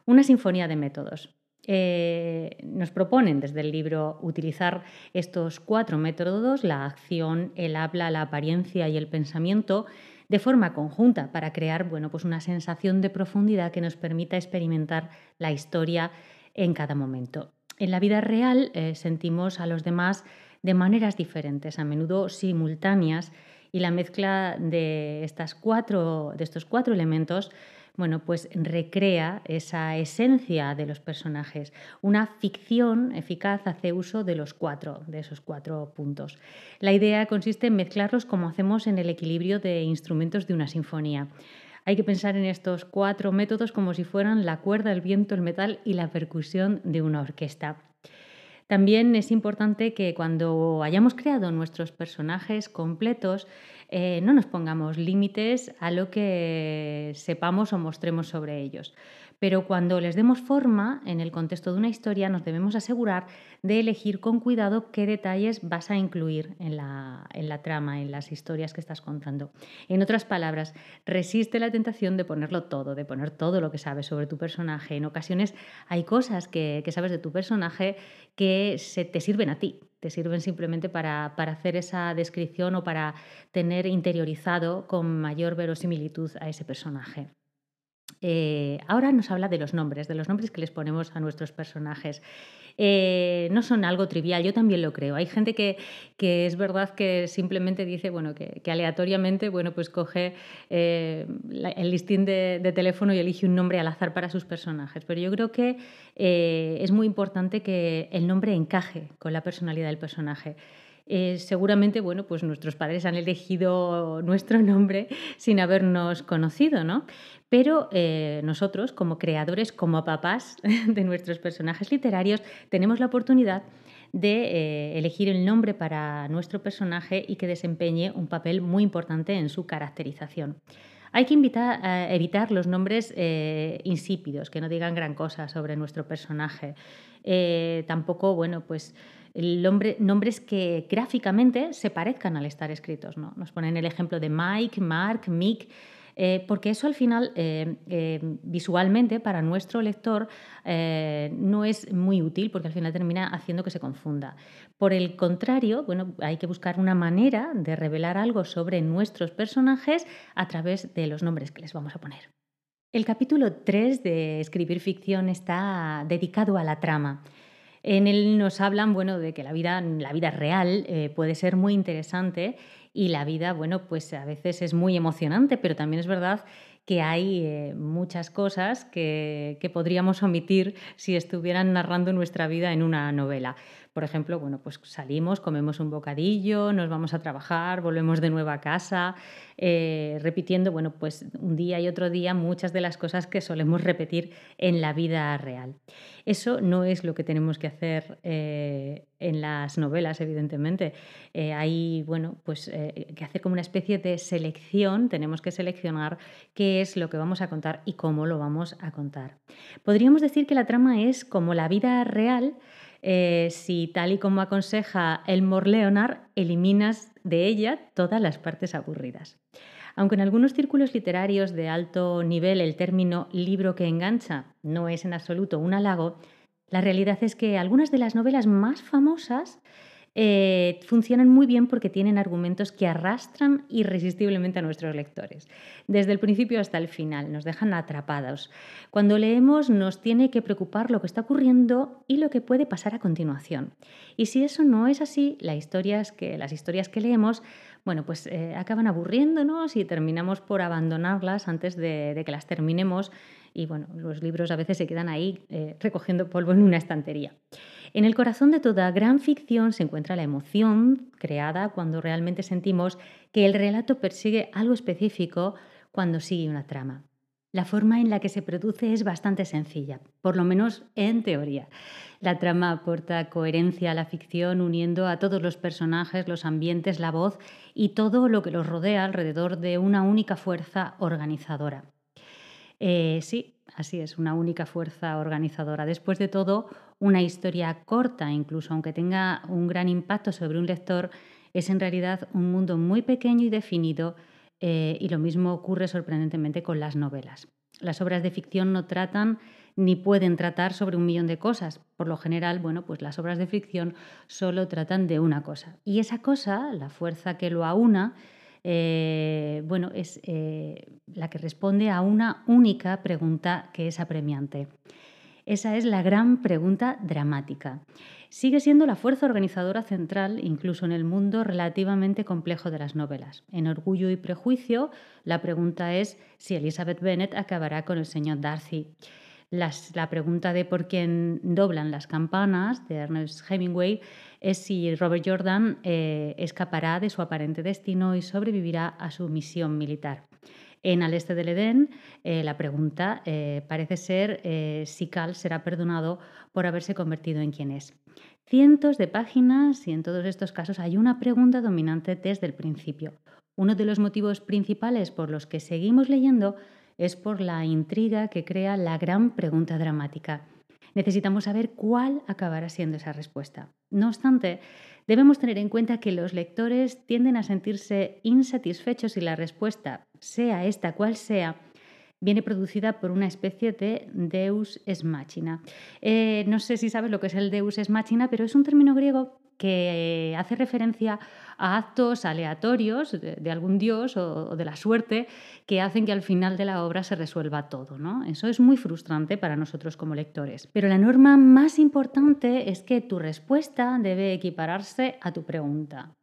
Una sinfonía de métodos. Eh, nos proponen desde el libro utilizar estos cuatro métodos, la acción, el habla, la apariencia y el pensamiento, de forma conjunta para crear bueno, pues una sensación de profundidad que nos permita experimentar la historia en cada momento. En la vida real eh, sentimos a los demás de maneras diferentes, a menudo simultáneas, y la mezcla de, estas cuatro, de estos cuatro elementos bueno, pues recrea esa esencia de los personajes. Una ficción eficaz hace uso de los cuatro, de esos cuatro puntos. La idea consiste en mezclarlos como hacemos en el equilibrio de instrumentos de una sinfonía. Hay que pensar en estos cuatro métodos como si fueran la cuerda, el viento, el metal y la percusión de una orquesta. También es importante que cuando hayamos creado nuestros personajes completos, eh, no nos pongamos límites a lo que sepamos o mostremos sobre ellos. Pero cuando les demos forma en el contexto de una historia, nos debemos asegurar de elegir con cuidado qué detalles vas a incluir en la, en la trama, en las historias que estás contando. En otras palabras, resiste la tentación de ponerlo todo, de poner todo lo que sabes sobre tu personaje. En ocasiones hay cosas que, que sabes de tu personaje que se te sirven a ti, te sirven simplemente para, hacer esa descripción o para tener interiorizado con mayor verosimilitud a ese personaje. Eh, ahora nos habla de los nombres, de los nombres que les ponemos a nuestros personajes. Eh, no son algo trivial, yo también lo creo. Hay gente que, es verdad que simplemente dice, bueno, que, aleatoriamente, bueno, pues coge eh, el listín de, teléfono y elige un nombre al azar para sus personajes. Pero yo creo que es muy importante que el nombre encaje con la personalidad del personaje. Seguramente, bueno, pues nuestros padres han elegido nuestro nombre sin habernos conocido, ¿no? Pero eh, nosotros, como creadores, como papás de nuestros personajes literarios, tenemos la oportunidad de eh, elegir el nombre para nuestro personaje y que desempeñe un papel muy importante en su caracterización. Hay que evitar los nombres eh, insípidos, que no digan gran cosa sobre nuestro personaje. tampoco, bueno, pues nombres que gráficamente se parezcan al estar escritos. ¿no? Nos ponen el ejemplo de Mike, Mark, Mick. Eh, porque eso al final eh, eh, visualmente para nuestro lector no es muy útil porque al final termina haciendo que se confunda. Por el contrario, bueno, hay que buscar una manera de revelar algo sobre nuestros personajes a través de los nombres que les vamos a poner. El capítulo 3 de Escribir ficción está dedicado a la trama. En él nos hablan bueno, de que la vida, la vida real puede ser muy interesante y la vida, bueno, pues a veces es muy emocionante, pero también es verdad que hay eh, muchas cosas que, que, podríamos omitir si estuvieran narrando nuestra vida en una novela. Por ejemplo, bueno, pues salimos, comemos un bocadillo, nos vamos a trabajar, volvemos de nuevo a casa, eh, repitiendo, bueno, pues un día y otro día muchas de las cosas que solemos repetir en la vida real. Eso no es lo que tenemos que hacer eh, en las novelas, evidentemente. Eh, hay, bueno, pues que hacer como una especie de selección, tenemos que seleccionar qué es lo que vamos a contar y cómo lo vamos a contar. Podríamos decir que la trama es como la vida real, eh, si tal y como aconseja Elmore Leonard, eliminas de ella todas las partes aburridas. Aunque en algunos círculos literarios de alto nivel el término libro que engancha no es en absoluto un halago, La realidad es que algunas de las novelas más famosas eh, funcionan muy bien porque tienen argumentos que arrastran irresistiblemente a nuestros lectores. Desde el principio hasta el final, nos dejan atrapados. Cuando leemos nos tiene que preocupar lo que está ocurriendo y lo que puede pasar a continuación. Y si eso no es así, las historias que, las historias que leemos bueno, pues eh, acaban aburriéndonos y terminamos por abandonarlas antes de, que las terminemos. Y bueno, los libros a veces se quedan ahí eh, recogiendo polvo en una estantería. En el corazón de toda gran ficción se encuentra la emoción creada cuando realmente sentimos que el relato persigue algo específico cuando sigue una trama. La forma en la que se produce es bastante sencilla, por lo menos en teoría. La trama aporta coherencia a la ficción uniendo a todos los personajes, los ambientes, la voz y todo lo que los rodea alrededor de una única fuerza organizadora. Eh, sí, así es, una única fuerza organizadora. Después de todo, una historia corta, incluso aunque tenga un gran impacto sobre un lector, es en realidad un mundo muy pequeño y definido eh, y lo mismo ocurre sorprendentemente con las novelas. Las obras de ficción no tratan ni pueden tratar sobre un millón de cosas. Por lo general, bueno, pues las obras de ficción solo tratan de una cosa. Y esa cosa, la fuerza que lo aúna, eh, bueno, es eh, la que responde a una única pregunta que es apremiante. Esa es la gran pregunta dramática. Sigue siendo la fuerza organizadora central incluso en el mundo relativamente complejo de las novelas. En Orgullo y Prejuicio, la pregunta es si Elizabeth Bennet acabará con el señor Darcy. la pregunta de por quién doblan las campanas de Ernest Hemingway es si Robert Jordan eh, escapará de su aparente destino y sobrevivirá a su misión militar. En Al Este del Edén, eh, la pregunta eh, parece ser si Cal será perdonado por haberse convertido en quien es. Cientos de páginas y en todos estos casos hay una pregunta dominante desde el principio. Uno de los motivos principales por los que seguimos leyendo es por la intriga que crea la gran pregunta dramática. Necesitamos saber cuál acabará siendo esa respuesta. No obstante, debemos tener en cuenta que los lectores tienden a sentirse insatisfechos si la respuesta, sea esta cual sea, viene producida por una especie de deus es machina. Eh, no sé si sabes lo que es el deus es machina, pero es un término griego que hace referencia a actos aleatorios de, algún dios o, de la suerte que hacen que al final de la obra se resuelva todo. ¿no? Eso es muy frustrante para nosotros como lectores. Pero la norma más importante es que tu respuesta debe equipararse a tu pregunta.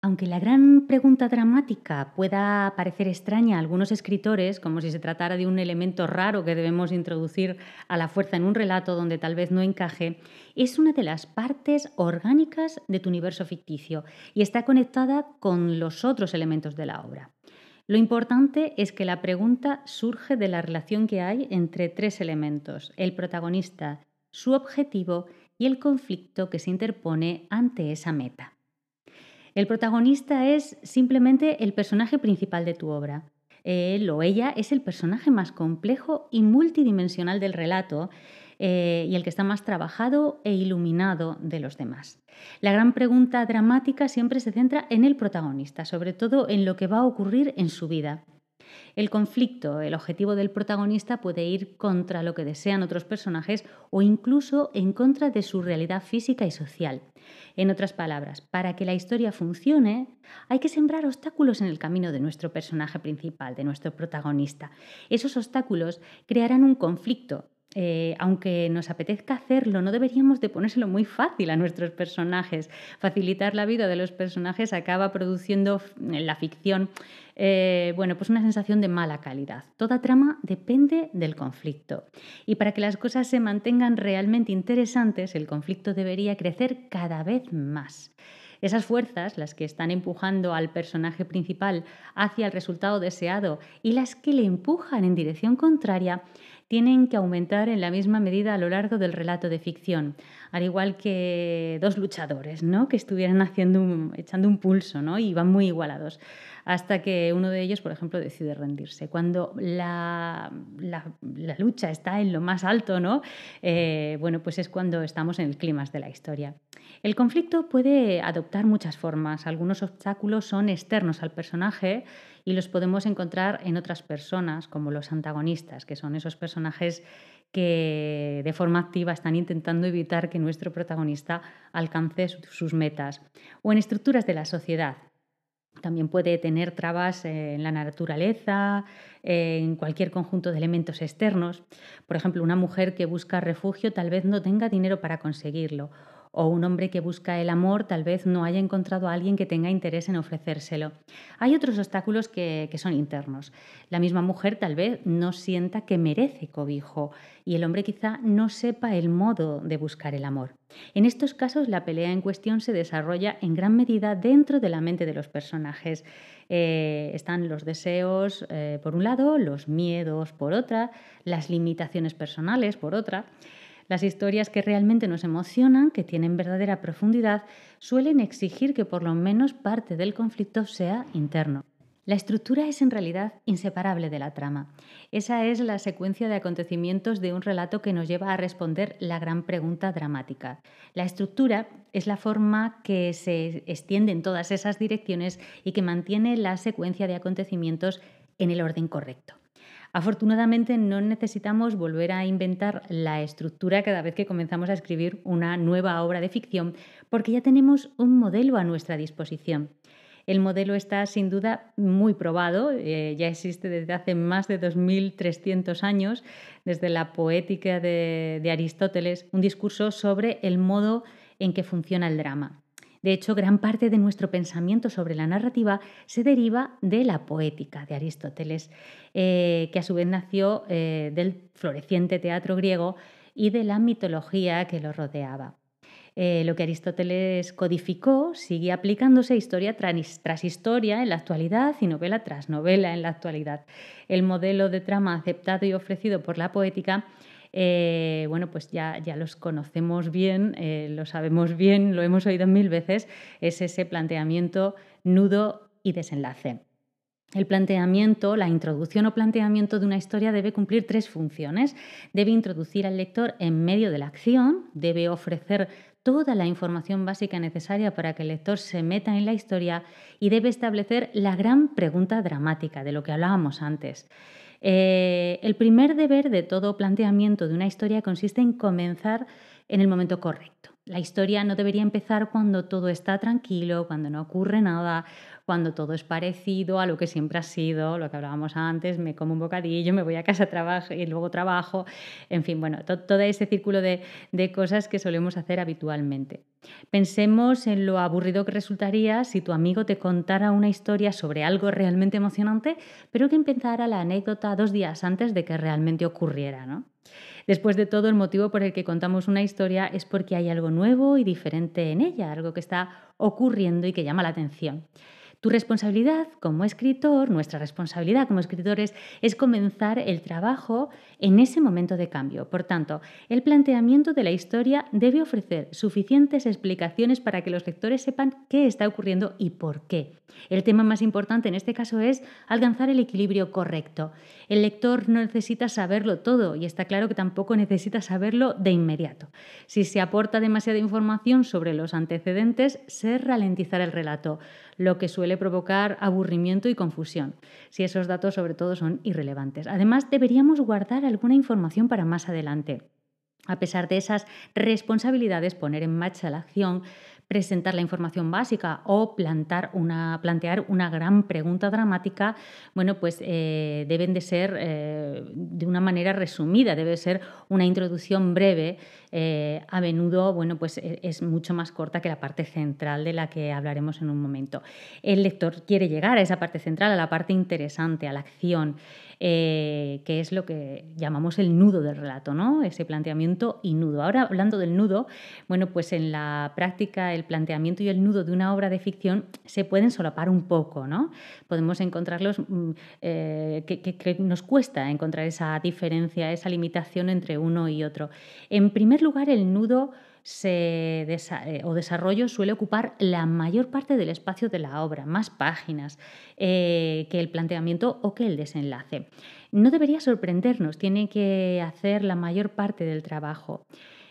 Aunque la gran pregunta dramática pueda parecer extraña a algunos escritores, como si se tratara de un elemento raro que debemos introducir a la fuerza en un relato donde tal vez no encaje, es una de las partes orgánicas de tu universo ficticio y está conectada con los otros elementos de la obra. Lo importante es que la pregunta surge de la relación que hay entre tres elementos, el protagonista, su objetivo y el conflicto que se interpone ante esa meta. El protagonista es simplemente el personaje principal de tu obra. Él o ella es el personaje más complejo y multidimensional del relato eh, y el que está más trabajado e iluminado de los demás. La gran pregunta dramática siempre se centra en el protagonista, sobre todo en lo que va a ocurrir en su vida. El conflicto, el objetivo del protagonista puede ir contra lo que desean otros personajes o incluso en contra de su realidad física y social. En otras palabras, para que la historia funcione, hay que sembrar obstáculos en el camino de nuestro personaje principal, de nuestro protagonista. Esos obstáculos crearán un conflicto eh, aunque nos apetezca hacerlo, no deberíamos de ponérselo muy fácil a nuestros personajes. Facilitar la vida de los personajes acaba produciendo en la ficción eh, bueno, pues una sensación de mala calidad. Toda trama depende del conflicto. Y para que las cosas se mantengan realmente interesantes, el conflicto debería crecer cada vez más. Esas fuerzas, las que están empujando al personaje principal hacia el resultado deseado y las que le empujan en dirección contraria, tienen que aumentar en la misma medida a lo largo del relato de ficción, al igual que dos luchadores, ¿no? que estuvieran haciendo echando un pulso ¿no? y van muy igualados, hasta que uno de ellos, por ejemplo, decide rendirse. Cuando la, lucha está en lo más alto, ¿no? Eh, bueno, pues es cuando estamos en el clímax de la historia. El conflicto puede adoptar muchas formas. Algunos obstáculos son externos al personaje y los podemos encontrar en otras personas, como los antagonistas, que son esos personajes que de forma activa están intentando evitar que nuestro protagonista alcance sus metas. O en estructuras de la sociedad. También puede tener trabas en la naturaleza, en cualquier conjunto de elementos externos. Por ejemplo, una mujer que busca refugio tal vez no tenga dinero para conseguirlo o un hombre que busca el amor tal vez no haya encontrado a alguien que tenga interés en ofrecérselo. Hay otros obstáculos que, son internos. La misma mujer tal vez no sienta que merece cobijo y el hombre quizá no sepa el modo de buscar el amor. En estos casos la pelea en cuestión se desarrolla en gran medida dentro de la mente de los personajes. Eh, están los deseos eh, por un lado, los miedos por otra, las limitaciones personales por otra. Las historias que realmente nos emocionan, que tienen verdadera profundidad, suelen exigir que por lo menos parte del conflicto sea interno. La estructura es en realidad inseparable de la trama. Esa es la secuencia de acontecimientos de un relato que nos lleva a responder la gran pregunta dramática. La estructura es la forma que se extiende en todas esas direcciones y que mantiene la secuencia de acontecimientos en el orden correcto. Afortunadamente no necesitamos volver a inventar la estructura cada vez que comenzamos a escribir una nueva obra de ficción porque ya tenemos un modelo a nuestra disposición. El modelo está sin duda muy probado, eh, ya existe desde hace más de 2.300 años, desde la poética de Aristóteles, un discurso sobre el modo en que funciona el drama. De hecho, gran parte de nuestro pensamiento sobre la narrativa se deriva de la poética de Aristóteles, eh, que a su vez nació eh, del floreciente teatro griego y de la mitología que lo rodeaba. Eh, lo que Aristóteles codificó sigue aplicándose historia tras, tras, historia en la actualidad y novela tras novela en la actualidad. El modelo de trama aceptado y ofrecido por la poética eh, bueno, pues ya, ya los conocemos bien, eh, lo sabemos bien, lo hemos oído mil veces, es ese planteamiento, nudo y desenlace. El planteamiento, la introducción o planteamiento de una historia debe cumplir tres funciones. Debe introducir al lector en medio de la acción, debe ofrecer toda la información básica necesaria para que el lector se meta en la historia y debe establecer la gran pregunta dramática de lo que hablábamos antes. Eh, el primer deber de todo planteamiento de una historia consiste en comenzar en el momento correcto. La historia no debería empezar cuando todo está tranquilo, cuando no ocurre nada, cuando todo es parecido a lo que siempre ha sido, lo que hablábamos antes, me como un bocadillo, me voy a casa trabajo y luego trabajo, en fin, bueno, todo ese círculo de, de cosas que solemos hacer habitualmente. Pensemos en lo aburrido que resultaría si tu amigo te contara una historia sobre algo realmente emocionante, pero que empezara la anécdota dos días antes de que realmente ocurriera, ¿no? Después de todo, el motivo por el que contamos una historia es porque hay algo nuevo y diferente en ella, algo que está ocurriendo y que llama la atención. Tu responsabilidad como escritor, nuestra responsabilidad como escritores, es comenzar el trabajo en ese momento de cambio. Por tanto, el planteamiento de la historia debe ofrecer suficientes explicaciones para que los lectores sepan qué está ocurriendo y por qué. El tema más importante en este caso es alcanzar el equilibrio correcto. El lector no necesita saberlo todo y está claro que tampoco necesita saberlo de inmediato. Si se aporta demasiada información sobre los antecedentes, se ralentizará el relato lo que suele provocar aburrimiento y confusión, si esos datos sobre todo son irrelevantes. Además, deberíamos guardar alguna información para más adelante. A pesar de esas responsabilidades, poner en marcha la acción presentar la información básica o plantar una, plantear una gran pregunta dramática, bueno, pues eh, deben de ser eh, de una manera resumida, debe ser una introducción breve. Eh, a menudo, bueno, pues e, es mucho más corta que la parte central de la que hablaremos en un momento. El lector quiere llegar a esa parte central, a la parte interesante, a la acción. Eh, que es lo que llamamos el nudo del relato, ¿no? ese planteamiento y nudo. Ahora, hablando del nudo, bueno, pues en la práctica el planteamiento y el nudo de una obra de ficción se pueden solapar un poco, ¿no? Podemos encontrarlos, mm, eh, que, nos cuesta encontrar esa diferencia, esa limitación entre uno y otro. En primer lugar, el nudo se eh, o desarrollo suele ocupar la mayor parte del espacio de la obra, más páginas eh, que el planteamiento o que el desenlace. No debería sorprendernos, tiene que hacer la mayor parte del trabajo.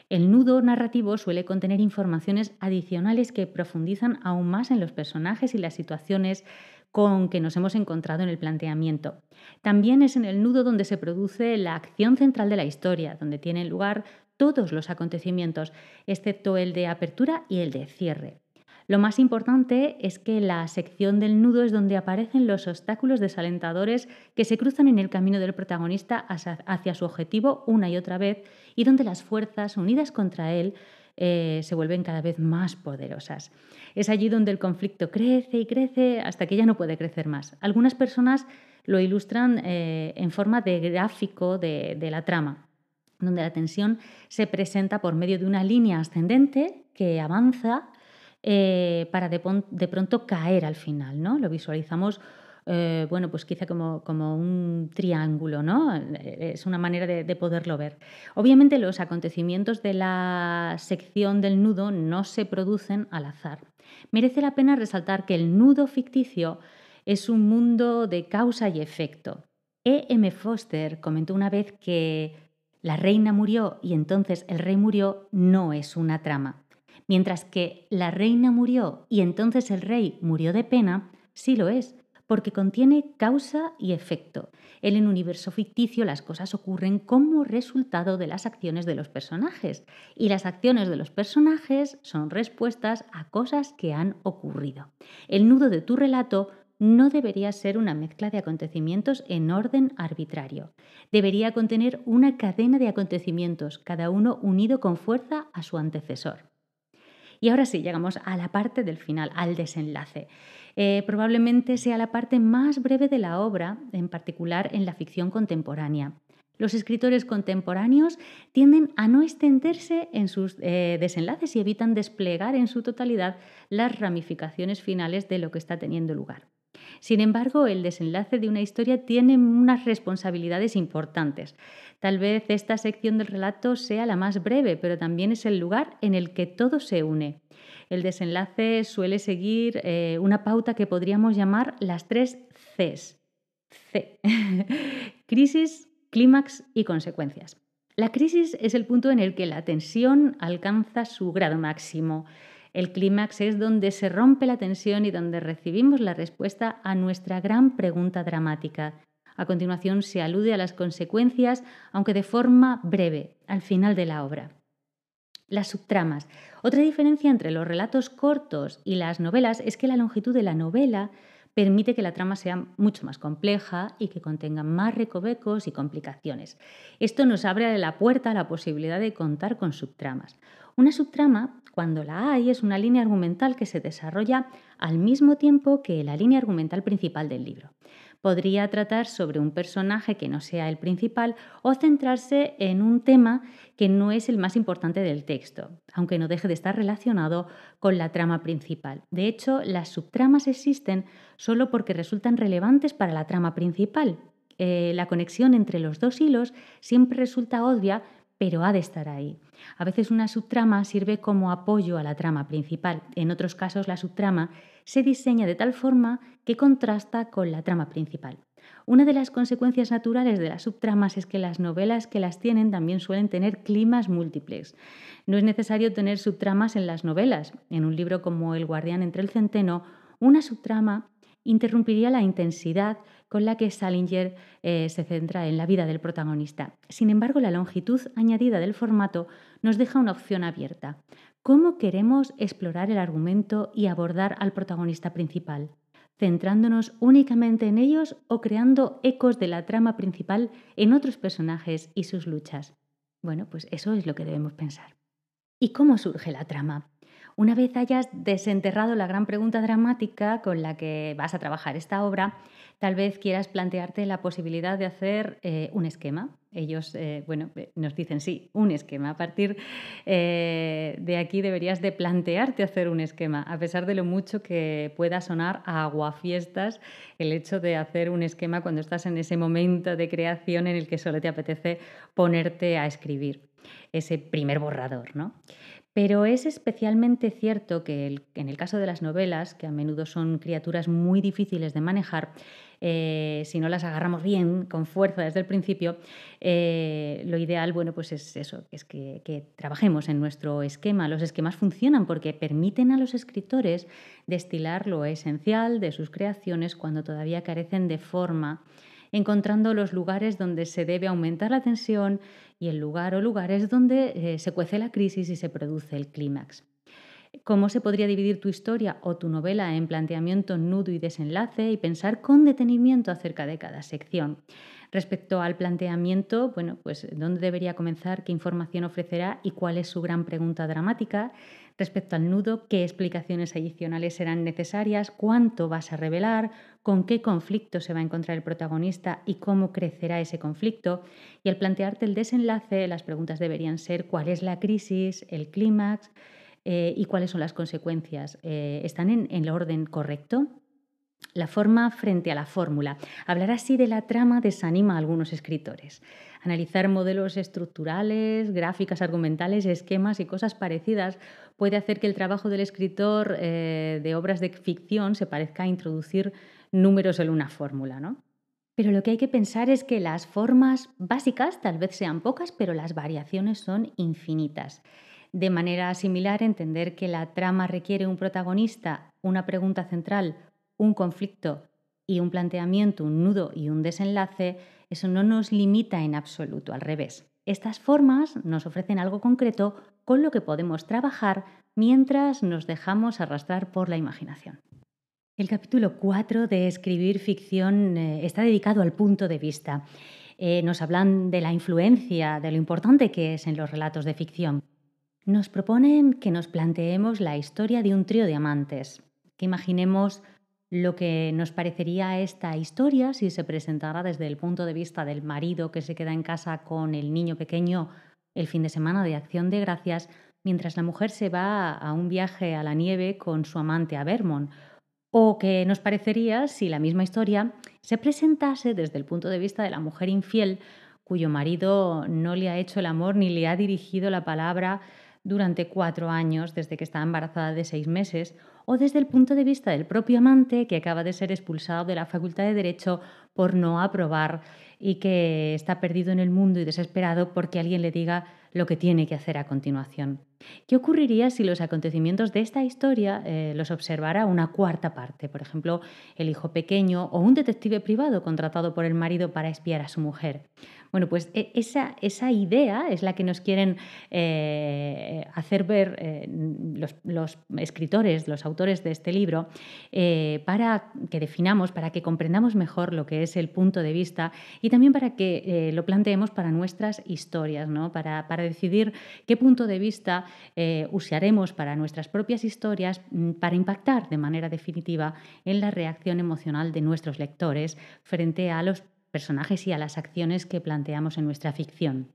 El nudo narrativo suele contener informaciones adicionales que profundizan aún más en los personajes y las situaciones con que nos hemos encontrado en el planteamiento. También es en el nudo donde se produce la acción central de la historia, donde tienen lugar todos los acontecimientos, excepto el de apertura y el de cierre. Lo más importante es que la sección del nudo es donde aparecen los obstáculos desalentadores que se cruzan en el camino del protagonista hacia su objetivo una y otra vez y donde las fuerzas unidas contra él eh, se vuelven cada vez más poderosas. Es allí donde el conflicto crece y crece hasta que ya no puede crecer más. Algunas personas lo ilustran eh, en forma de gráfico de, la trama donde la tensión se presenta por medio de una línea ascendente que avanza eh, para de, pronto caer al final, ¿no? Lo visualizamos, eh, bueno, pues quizá como, un triángulo, ¿no? Eh, es una manera de, poderlo ver. Obviamente los acontecimientos de la sección del nudo no se producen al azar. Merece la pena resaltar que el nudo ficticio es un mundo de causa y efecto. E. M. Foster comentó una vez que la reina murió y entonces el rey murió no es una trama. Mientras que la reina murió y entonces el rey murió de pena, sí lo es, porque contiene causa y efecto. En el universo ficticio las cosas ocurren como resultado de las acciones de los personajes y las acciones de los personajes son respuestas a cosas que han ocurrido. El nudo de tu relato no debería ser una mezcla de acontecimientos en orden arbitrario. Debería contener una cadena de acontecimientos, cada uno unido con fuerza a su antecesor. Y ahora sí, llegamos a la parte del final, al desenlace. Eh, probablemente sea la parte más breve de la obra, en particular en la ficción contemporánea. Los escritores contemporáneos tienden a no extenderse en sus eh, desenlaces y evitan desplegar en su totalidad las ramificaciones finales de lo que está teniendo lugar. Sin embargo, el desenlace de una historia tiene unas responsabilidades importantes. Tal vez esta sección del relato sea la más breve, pero también es el lugar en el que todo se une. El desenlace suele seguir eh, una pauta que podríamos llamar las tres Cs. C. crisis, clímax y consecuencias. La crisis es el punto en el que la tensión alcanza su grado máximo. El clímax es donde se rompe la tensión y donde recibimos la respuesta a nuestra gran pregunta dramática. A continuación se alude a las consecuencias, aunque de forma breve, al final de la obra. Las subtramas. Otra diferencia entre los relatos cortos y las novelas es que la longitud de la novela permite que la trama sea mucho más compleja y que contenga más recovecos y complicaciones. Esto nos abre la puerta a la posibilidad de contar con subtramas. Una subtrama, cuando la hay, es una línea argumental que se desarrolla al mismo tiempo que la línea argumental principal del libro podría tratar sobre un personaje que no sea el principal o centrarse en un tema que no es el más importante del texto, aunque no deje de estar relacionado con la trama principal. De hecho, las subtramas existen solo porque resultan relevantes para la trama principal. Eh, la conexión entre los dos hilos siempre resulta obvia, pero ha de estar ahí. A veces una subtrama sirve como apoyo a la trama principal. En otros casos, la subtrama se diseña de tal forma que contrasta con la trama principal. Una de las consecuencias naturales de las subtramas es que las novelas que las tienen también suelen tener climas múltiples. No es necesario tener subtramas en las novelas. En un libro como El guardián entre el centeno, una subtrama interrumpiría la intensidad con la que Salinger eh, se centra en la vida del protagonista. Sin embargo, la longitud añadida del formato nos deja una opción abierta. ¿Cómo queremos explorar el argumento y abordar al protagonista principal? ¿Centrándonos únicamente en ellos o creando ecos de la trama principal en otros personajes y sus luchas? Bueno, pues eso es lo que debemos pensar. ¿Y cómo surge la trama? Una vez hayas desenterrado la gran pregunta dramática con la que vas a trabajar esta obra, tal vez quieras plantearte la posibilidad de hacer eh, un esquema. Ellos, eh, bueno, eh, nos dicen sí, un esquema. A partir de aquí deberías de plantearte hacer un esquema, a pesar de lo mucho que pueda sonar a aguafiestas el hecho de hacer un esquema cuando estás en ese momento de creación en el que solo te apetece ponerte a escribir ese primer borrador, ¿no? Pero es especialmente cierto que en el caso de las novelas, que a menudo son criaturas muy difíciles de manejar, eh, si no las agarramos bien, con fuerza desde el principio, eh, lo ideal bueno, pues es eso, es que, que, trabajemos en nuestro esquema. Los esquemas funcionan porque permiten a los escritores destilar lo esencial de sus creaciones cuando todavía carecen de forma encontrando los lugares donde se debe aumentar la tensión y el lugar o lugares donde eh, se cuece la crisis y se produce el clímax. ¿Cómo se podría dividir tu historia o tu novela en planteamiento, nudo y desenlace y pensar con detenimiento acerca de cada sección? Respecto al planteamiento, bueno, pues dónde debería comenzar, qué información ofrecerá y cuál es su gran pregunta dramática. Respecto al nudo, qué explicaciones adicionales serán necesarias, cuánto vas a revelar, con qué conflicto se va a encontrar el protagonista y cómo crecerá ese conflicto. Y al plantearte el desenlace, las preguntas deberían ser cuál es la crisis, el clímax eh, y cuáles son las consecuencias. Eh, ¿Están en el orden correcto? La forma frente a la fórmula. Hablar así de la trama desanima a algunos escritores. Analizar modelos estructurales, gráficas argumentales, esquemas y cosas parecidas puede hacer que el trabajo del escritor eh, de obras de ficción se parezca a introducir números en una fórmula, ¿no? Pero lo que hay que pensar es que las formas básicas tal vez sean pocas, pero las variaciones son infinitas. De manera similar, entender que la trama requiere un protagonista, una pregunta central, un conflicto y un planteamiento, un nudo y un desenlace, eso no nos limita en absoluto, al revés. Estas formas nos ofrecen algo concreto con lo que podemos trabajar mientras nos dejamos arrastrar por la imaginación. El capítulo 4 de Escribir ficción eh, está dedicado al punto de vista. Eh, nos hablan de la influencia, de lo importante que es en los relatos de ficción. Nos proponen que nos planteemos la historia de un trío de amantes, que imaginemos lo que nos parecería esta historia si se presentara desde el punto de vista del marido que se queda en casa con el niño pequeño el fin de semana de acción de gracias, mientras la mujer se va a un viaje a la nieve con su amante a Vermont. O que nos parecería si la misma historia se presentase desde el punto de vista de la mujer infiel cuyo marido no le ha hecho el amor ni le ha dirigido la palabra durante cuatro años desde que está embarazada de seis meses, o desde el punto de vista del propio amante que acaba de ser expulsado de la Facultad de Derecho por no aprobar y que está perdido en el mundo y desesperado porque alguien le diga lo que tiene que hacer a continuación. ¿Qué ocurriría si los acontecimientos de esta historia eh, los observara una cuarta parte? Por ejemplo, el hijo pequeño o un detective privado contratado por el marido para espiar a su mujer. Bueno, pues e, esa, esa idea es la que nos quieren eh, hacer ver eh, los, escritores, los autores de este libro, eh, para que definamos, para que comprendamos mejor lo que es el punto de vista y también para que lo planteemos para nuestras historias, ¿no? para, para decidir qué punto de vista usaremos para nuestras propias historias mm, para impactar de manera definitiva en la reacción emocional de nuestros lectores frente a los personajes y a las acciones que planteamos en nuestra ficción.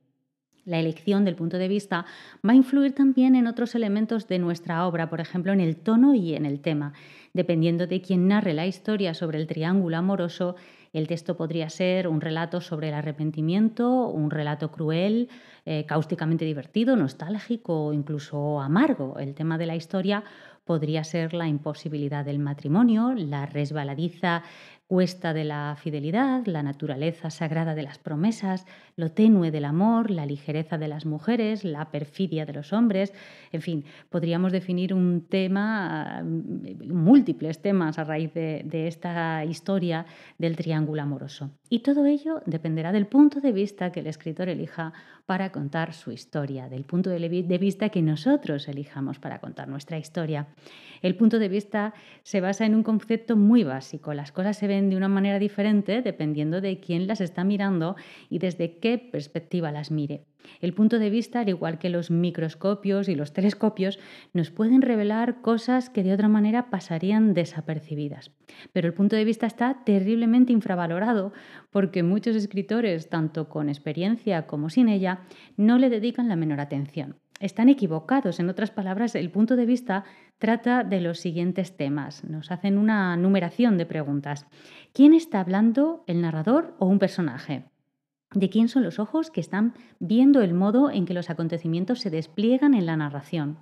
La elección del punto de vista va a influir también en otros elementos de nuestra obra, por ejemplo, en el tono y en el tema. Dependiendo de quién narre la historia sobre el triángulo amoroso, el texto podría ser un relato sobre el arrepentimiento, un relato cruel, eh, cáusticamente divertido, nostálgico o incluso amargo. El tema de la historia podría ser la imposibilidad del matrimonio, la resbaladiza cuesta de la fidelidad, la naturaleza sagrada de las promesas, lo tenue del amor, la ligereza de las mujeres, la perfidia de los hombres, en fin, podríamos definir un tema, mm, múltiples temas a raíz de, esta historia del triángulo amoroso. Y todo ello dependerá del punto de vista que el escritor elija para contar su historia, del punto de vista que nosotros elijamos para contar nuestra historia. El punto de vista se basa en un concepto muy básico. Las cosas se ven de una manera diferente dependiendo de quién las está mirando y desde qué perspectiva las mire. El punto de vista, al igual que los microscopios y los telescopios, nos pueden revelar cosas que de otra manera pasarían desapercibidas. Pero el punto de vista está terriblemente infravalorado porque muchos escritores, tanto con experiencia como sin ella, no le dedican la menor atención están equivocados. En otras palabras, el punto de vista trata de los siguientes temas. Nos hacen una numeración de preguntas. ¿Quién está hablando, el narrador o un personaje? de quién son los ojos que están viendo el modo en que los acontecimientos se despliegan en la narración,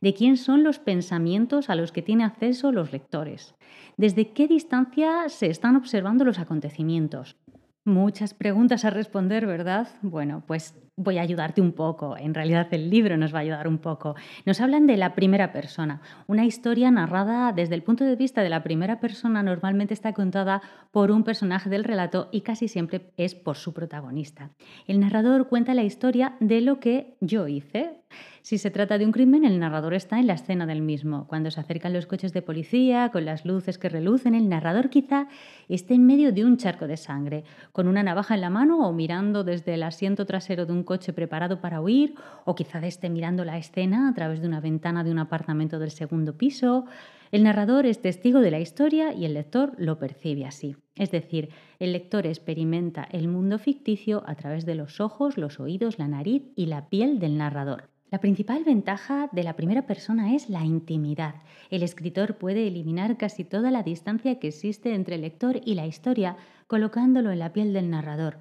de quién son los pensamientos a los que tiene acceso los lectores, desde qué distancia se están observando los acontecimientos. Muchas preguntas a responder, ¿verdad? Bueno, pues voy a ayudarte un poco. En realidad el libro nos va a ayudar un poco. Nos hablan de la primera persona. Una historia narrada desde el punto de vista de la primera persona normalmente está contada por un personaje del relato y casi siempre es por su protagonista. El narrador cuenta la historia de lo que yo hice. Si se trata de un crimen, el narrador está en la escena del mismo. Cuando se acercan los coches de policía, con las luces que relucen, el narrador quizá esté en medio de un charco de sangre, con una navaja en la mano o mirando desde el asiento trasero de un coche preparado para huir, o quizá esté mirando la escena a través de una ventana de un apartamento del segundo piso. El narrador es testigo de la historia y el lector lo percibe así. Es decir, el lector experimenta el mundo ficticio a través de los ojos, los oídos, la nariz y la piel del narrador. La principal ventaja de la primera persona es la intimidad. El escritor puede eliminar casi toda la distancia que existe entre el lector y la historia colocándolo en la piel del narrador.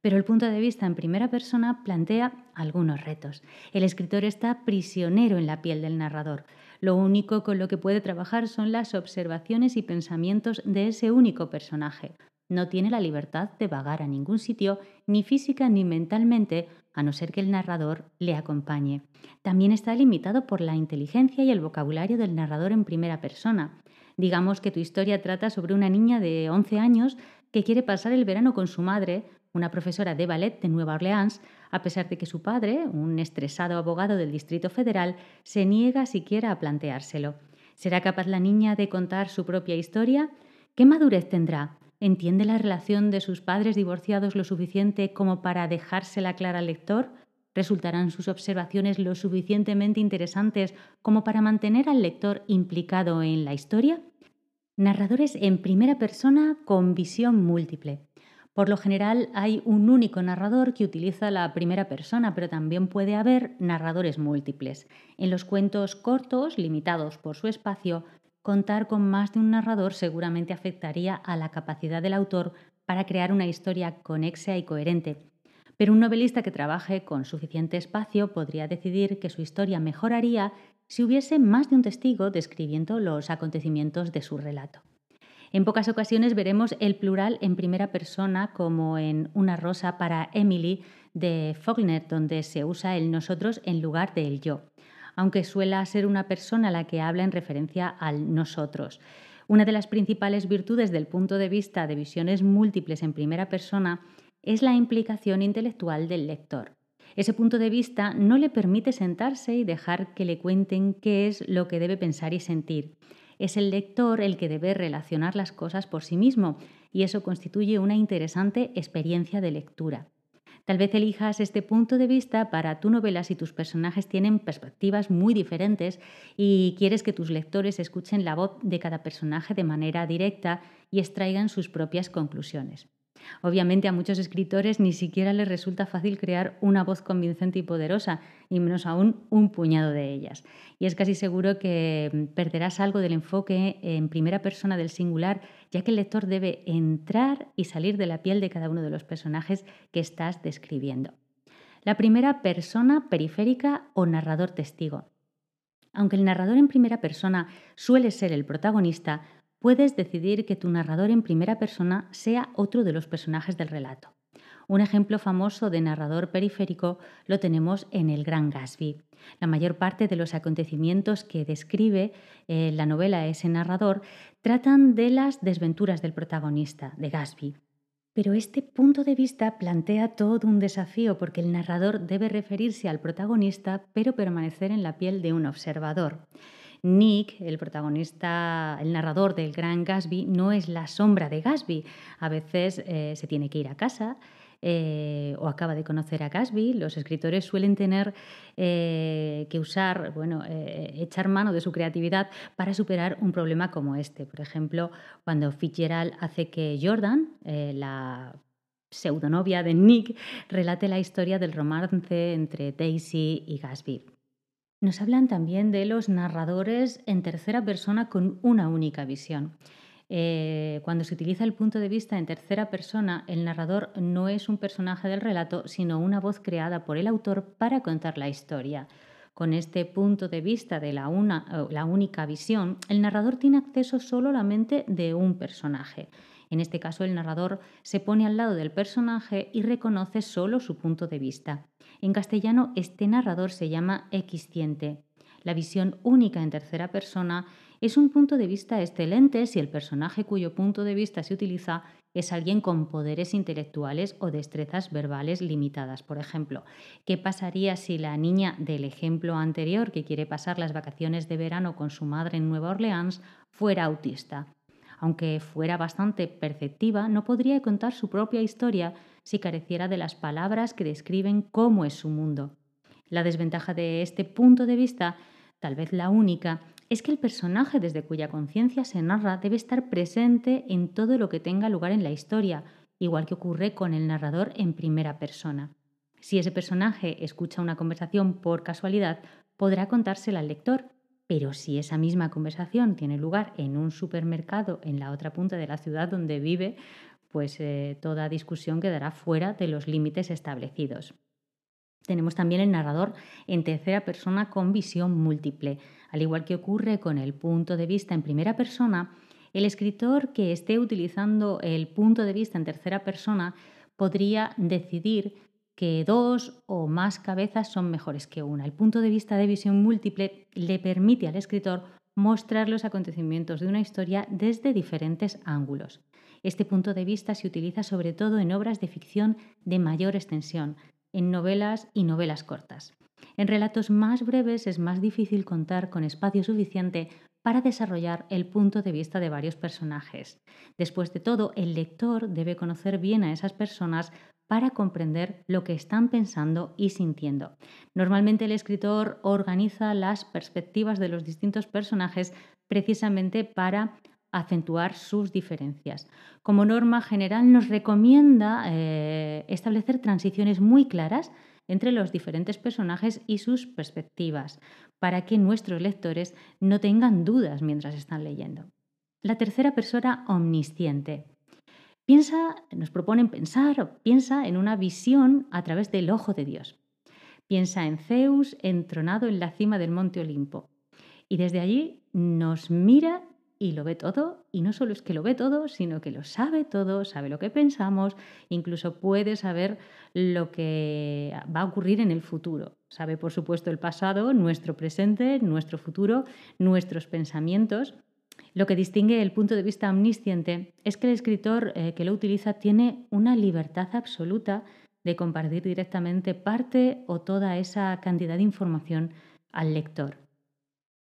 Pero el punto de vista en primera persona plantea algunos retos. El escritor está prisionero en la piel del narrador. Lo único con lo que puede trabajar son las observaciones y pensamientos de ese único personaje. No tiene la libertad de vagar a ningún sitio, ni física ni mentalmente, a no ser que el narrador le acompañe. También está limitado por la inteligencia y el vocabulario del narrador en primera persona. Digamos que tu historia trata sobre una niña de 11 años que quiere pasar el verano con su madre, una profesora de ballet de Nueva Orleans, a pesar de que su padre, un estresado abogado del Distrito Federal, se niega siquiera a planteárselo. ¿Será capaz la niña de contar su propia historia? ¿Qué madurez tendrá? ¿Entiende la relación de sus padres divorciados lo suficiente como para dejársela clara al lector? ¿Resultarán sus observaciones lo suficientemente interesantes como para mantener al lector implicado en la historia? Narradores en primera persona con visión múltiple. Por lo general hay un único narrador que utiliza la primera persona, pero también puede haber narradores múltiples. En los cuentos cortos, limitados por su espacio, contar con más de un narrador seguramente afectaría a la capacidad del autor para crear una historia conexa y coherente. Pero un novelista que trabaje con suficiente espacio podría decidir que su historia mejoraría si hubiese más de un testigo describiendo los acontecimientos de su relato. En pocas ocasiones veremos el plural en primera persona, como en Una rosa para Emily de Faulkner, donde se usa el nosotros en lugar del yo aunque suela ser una persona la que habla en referencia al nosotros. Una de las principales virtudes del punto de vista de visiones múltiples en primera persona es la implicación intelectual del lector. Ese punto de vista no le permite sentarse y dejar que le cuenten qué es lo que debe pensar y sentir. Es el lector el que debe relacionar las cosas por sí mismo y eso constituye una interesante experiencia de lectura. Tal vez elijas este punto de vista para tu novela si tus personajes tienen perspectivas muy diferentes y quieres que tus lectores escuchen la voz de cada personaje de manera directa y extraigan sus propias conclusiones. Obviamente a muchos escritores ni siquiera les resulta fácil crear una voz convincente y poderosa, y menos aún un puñado de ellas. Y es casi seguro que perderás algo del enfoque en primera persona del singular, ya que el lector debe entrar y salir de la piel de cada uno de los personajes que estás describiendo. La primera persona periférica o narrador testigo. Aunque el narrador en primera persona suele ser el protagonista, puedes decidir que tu narrador en primera persona sea otro de los personajes del relato. Un ejemplo famoso de narrador periférico lo tenemos en El Gran Gatsby. La mayor parte de los acontecimientos que describe eh, la novela ese narrador tratan de las desventuras del protagonista, de Gatsby. Pero este punto de vista plantea todo un desafío porque el narrador debe referirse al protagonista pero permanecer en la piel de un observador. Nick, el protagonista, el narrador del gran Gatsby, no es la sombra de Gatsby. A veces eh, se tiene que ir a casa, eh, o acaba de conocer a Gatsby, los escritores suelen tener eh, que usar, bueno, echar mano de su creatividad para superar un problema como este. Por ejemplo, cuando Fitzgerald hace que Jordan, la pseudonovia de Nick, relate la historia del romance entre Daisy y Gatsby. Nos hablan también de los narradores en tercera persona con una única visión. Eh, cuando se utiliza el punto de vista en tercera persona, el narrador no es un personaje del relato, sino una voz creada por el autor para contar la historia. Con este punto de vista de la, la única visión, el narrador tiene acceso solo a la mente de un personaje. En este caso, el narrador se pone al lado del personaje y reconoce solo su punto de vista. En castellano, este narrador se llama equisciente. La visión única en tercera persona es un punto de vista excelente si el personaje cuyo punto de vista se utiliza es alguien con poderes intelectuales o destrezas verbales limitadas. Por ejemplo, ¿qué pasaría si la niña del ejemplo anterior que quiere pasar las vacaciones de verano con su madre en Nueva Orleans fuera autista? Aunque fuera bastante perceptiva, no podría contar su propia historia si careciera de las palabras que describen cómo es su mundo. La desventaja de este punto de vista, tal vez la única, es que el personaje desde cuya conciencia se narra debe estar presente en todo lo que tenga lugar en la historia, igual que ocurre con el narrador en primera persona. Si ese personaje escucha una conversación por casualidad, podrá contársela al lector, pero si esa misma conversación tiene lugar en un supermercado en la otra punta de la ciudad donde vive, pues eh, toda discusión quedará fuera de los límites establecidos. Tenemos también el narrador en tercera persona con visión múltiple. Al igual que ocurre con el punto de vista en primera persona, el escritor que esté utilizando el punto de vista en tercera persona podría decidir que dos o más cabezas son mejores que una. El punto de vista de visión múltiple le permite al escritor mostrar los acontecimientos de una historia desde diferentes ángulos. Este punto de vista se utiliza sobre todo en obras de ficción de mayor extensión, en novelas y novelas cortas. En relatos más breves es más difícil contar con espacio suficiente para desarrollar el punto de vista de varios personajes. Después de todo, el lector debe conocer bien a esas personas para comprender lo que están pensando y sintiendo. Normalmente el escritor organiza las perspectivas de los distintos personajes precisamente para acentuar sus diferencias. Como norma general nos recomienda eh, establecer transiciones muy claras entre los diferentes personajes y sus perspectivas, para que nuestros lectores no tengan dudas mientras están leyendo. La tercera persona omnisciente. Piensa, nos proponen pensar piensa en una visión a través del ojo de Dios. Piensa en Zeus entronado en la cima del monte Olimpo y desde allí nos mira y lo ve todo, y no solo es que lo ve todo, sino que lo sabe todo, sabe lo que pensamos, incluso puede saber lo que va a ocurrir en el futuro. Sabe, por supuesto, el pasado, nuestro presente, nuestro futuro, nuestros pensamientos. Lo que distingue el punto de vista omnisciente es que el escritor eh, que lo utiliza tiene una libertad absoluta de compartir directamente parte o toda esa cantidad de información al lector.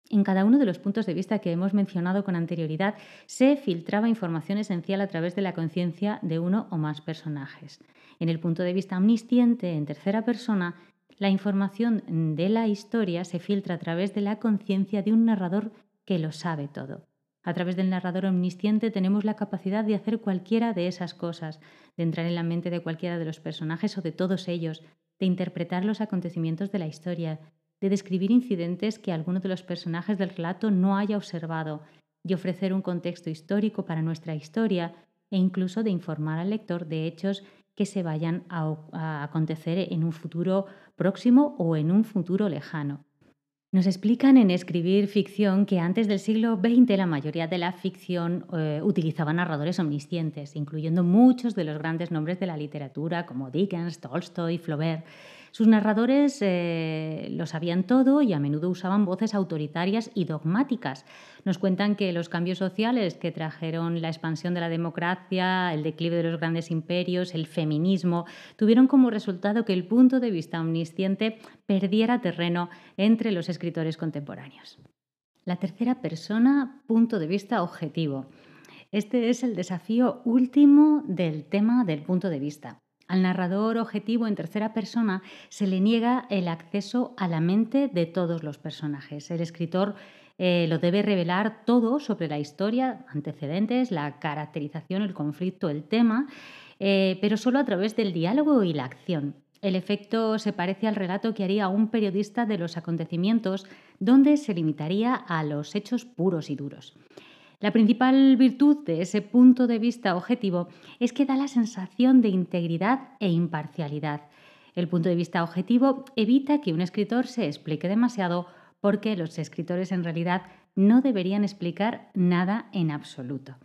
En cada uno de los puntos de vista que hemos mencionado con anterioridad se filtraba información esencial a través de la conciencia de uno o más personajes. En el punto de vista omnisciente, en tercera persona, la información de la historia se filtra a través de la conciencia de un narrador que lo sabe todo. A través del narrador omnisciente tenemos la capacidad de hacer cualquiera de esas cosas, de entrar en la mente de cualquiera de los personajes o de todos ellos, de interpretar los acontecimientos de la historia, de describir incidentes que alguno de los personajes del relato no haya observado, y ofrecer un contexto histórico para nuestra historia e incluso de informar al lector de hechos que se vayan a, acontecer en un futuro próximo o en un futuro lejano. Nos explican en escribir ficción que antes del siglo XX la mayoría de la ficción eh, utilizaba narradores omniscientes, incluyendo muchos de los grandes nombres de la literatura como Dickens, Tolstoy, Flaubert. Sus narradores eh, lo sabían todo y a menudo usaban voces autoritarias y dogmáticas. Nos cuentan que los cambios sociales que trajeron la expansión de la democracia, el declive de los grandes imperios, el feminismo, tuvieron como resultado que el punto de vista omnisciente perdiera terreno entre los escritores contemporáneos. La tercera persona, punto de vista objetivo. Este es el desafío último del tema del punto de vista. Al narrador objetivo en tercera persona se le niega el acceso a la mente de todos los personajes. El escritor eh, lo debe revelar todo sobre la historia, antecedentes, la caracterización, el conflicto, el tema, eh, pero solo a través del diálogo y la acción. El efecto se parece al relato que haría un periodista de los acontecimientos, donde se limitaría a los hechos puros y duros. La principal virtud de ese punto de vista objetivo es que da la sensación de integridad e imparcialidad. El punto de vista objetivo evita que un escritor se explique demasiado porque los escritores en realidad no deberían explicar nada en absoluto.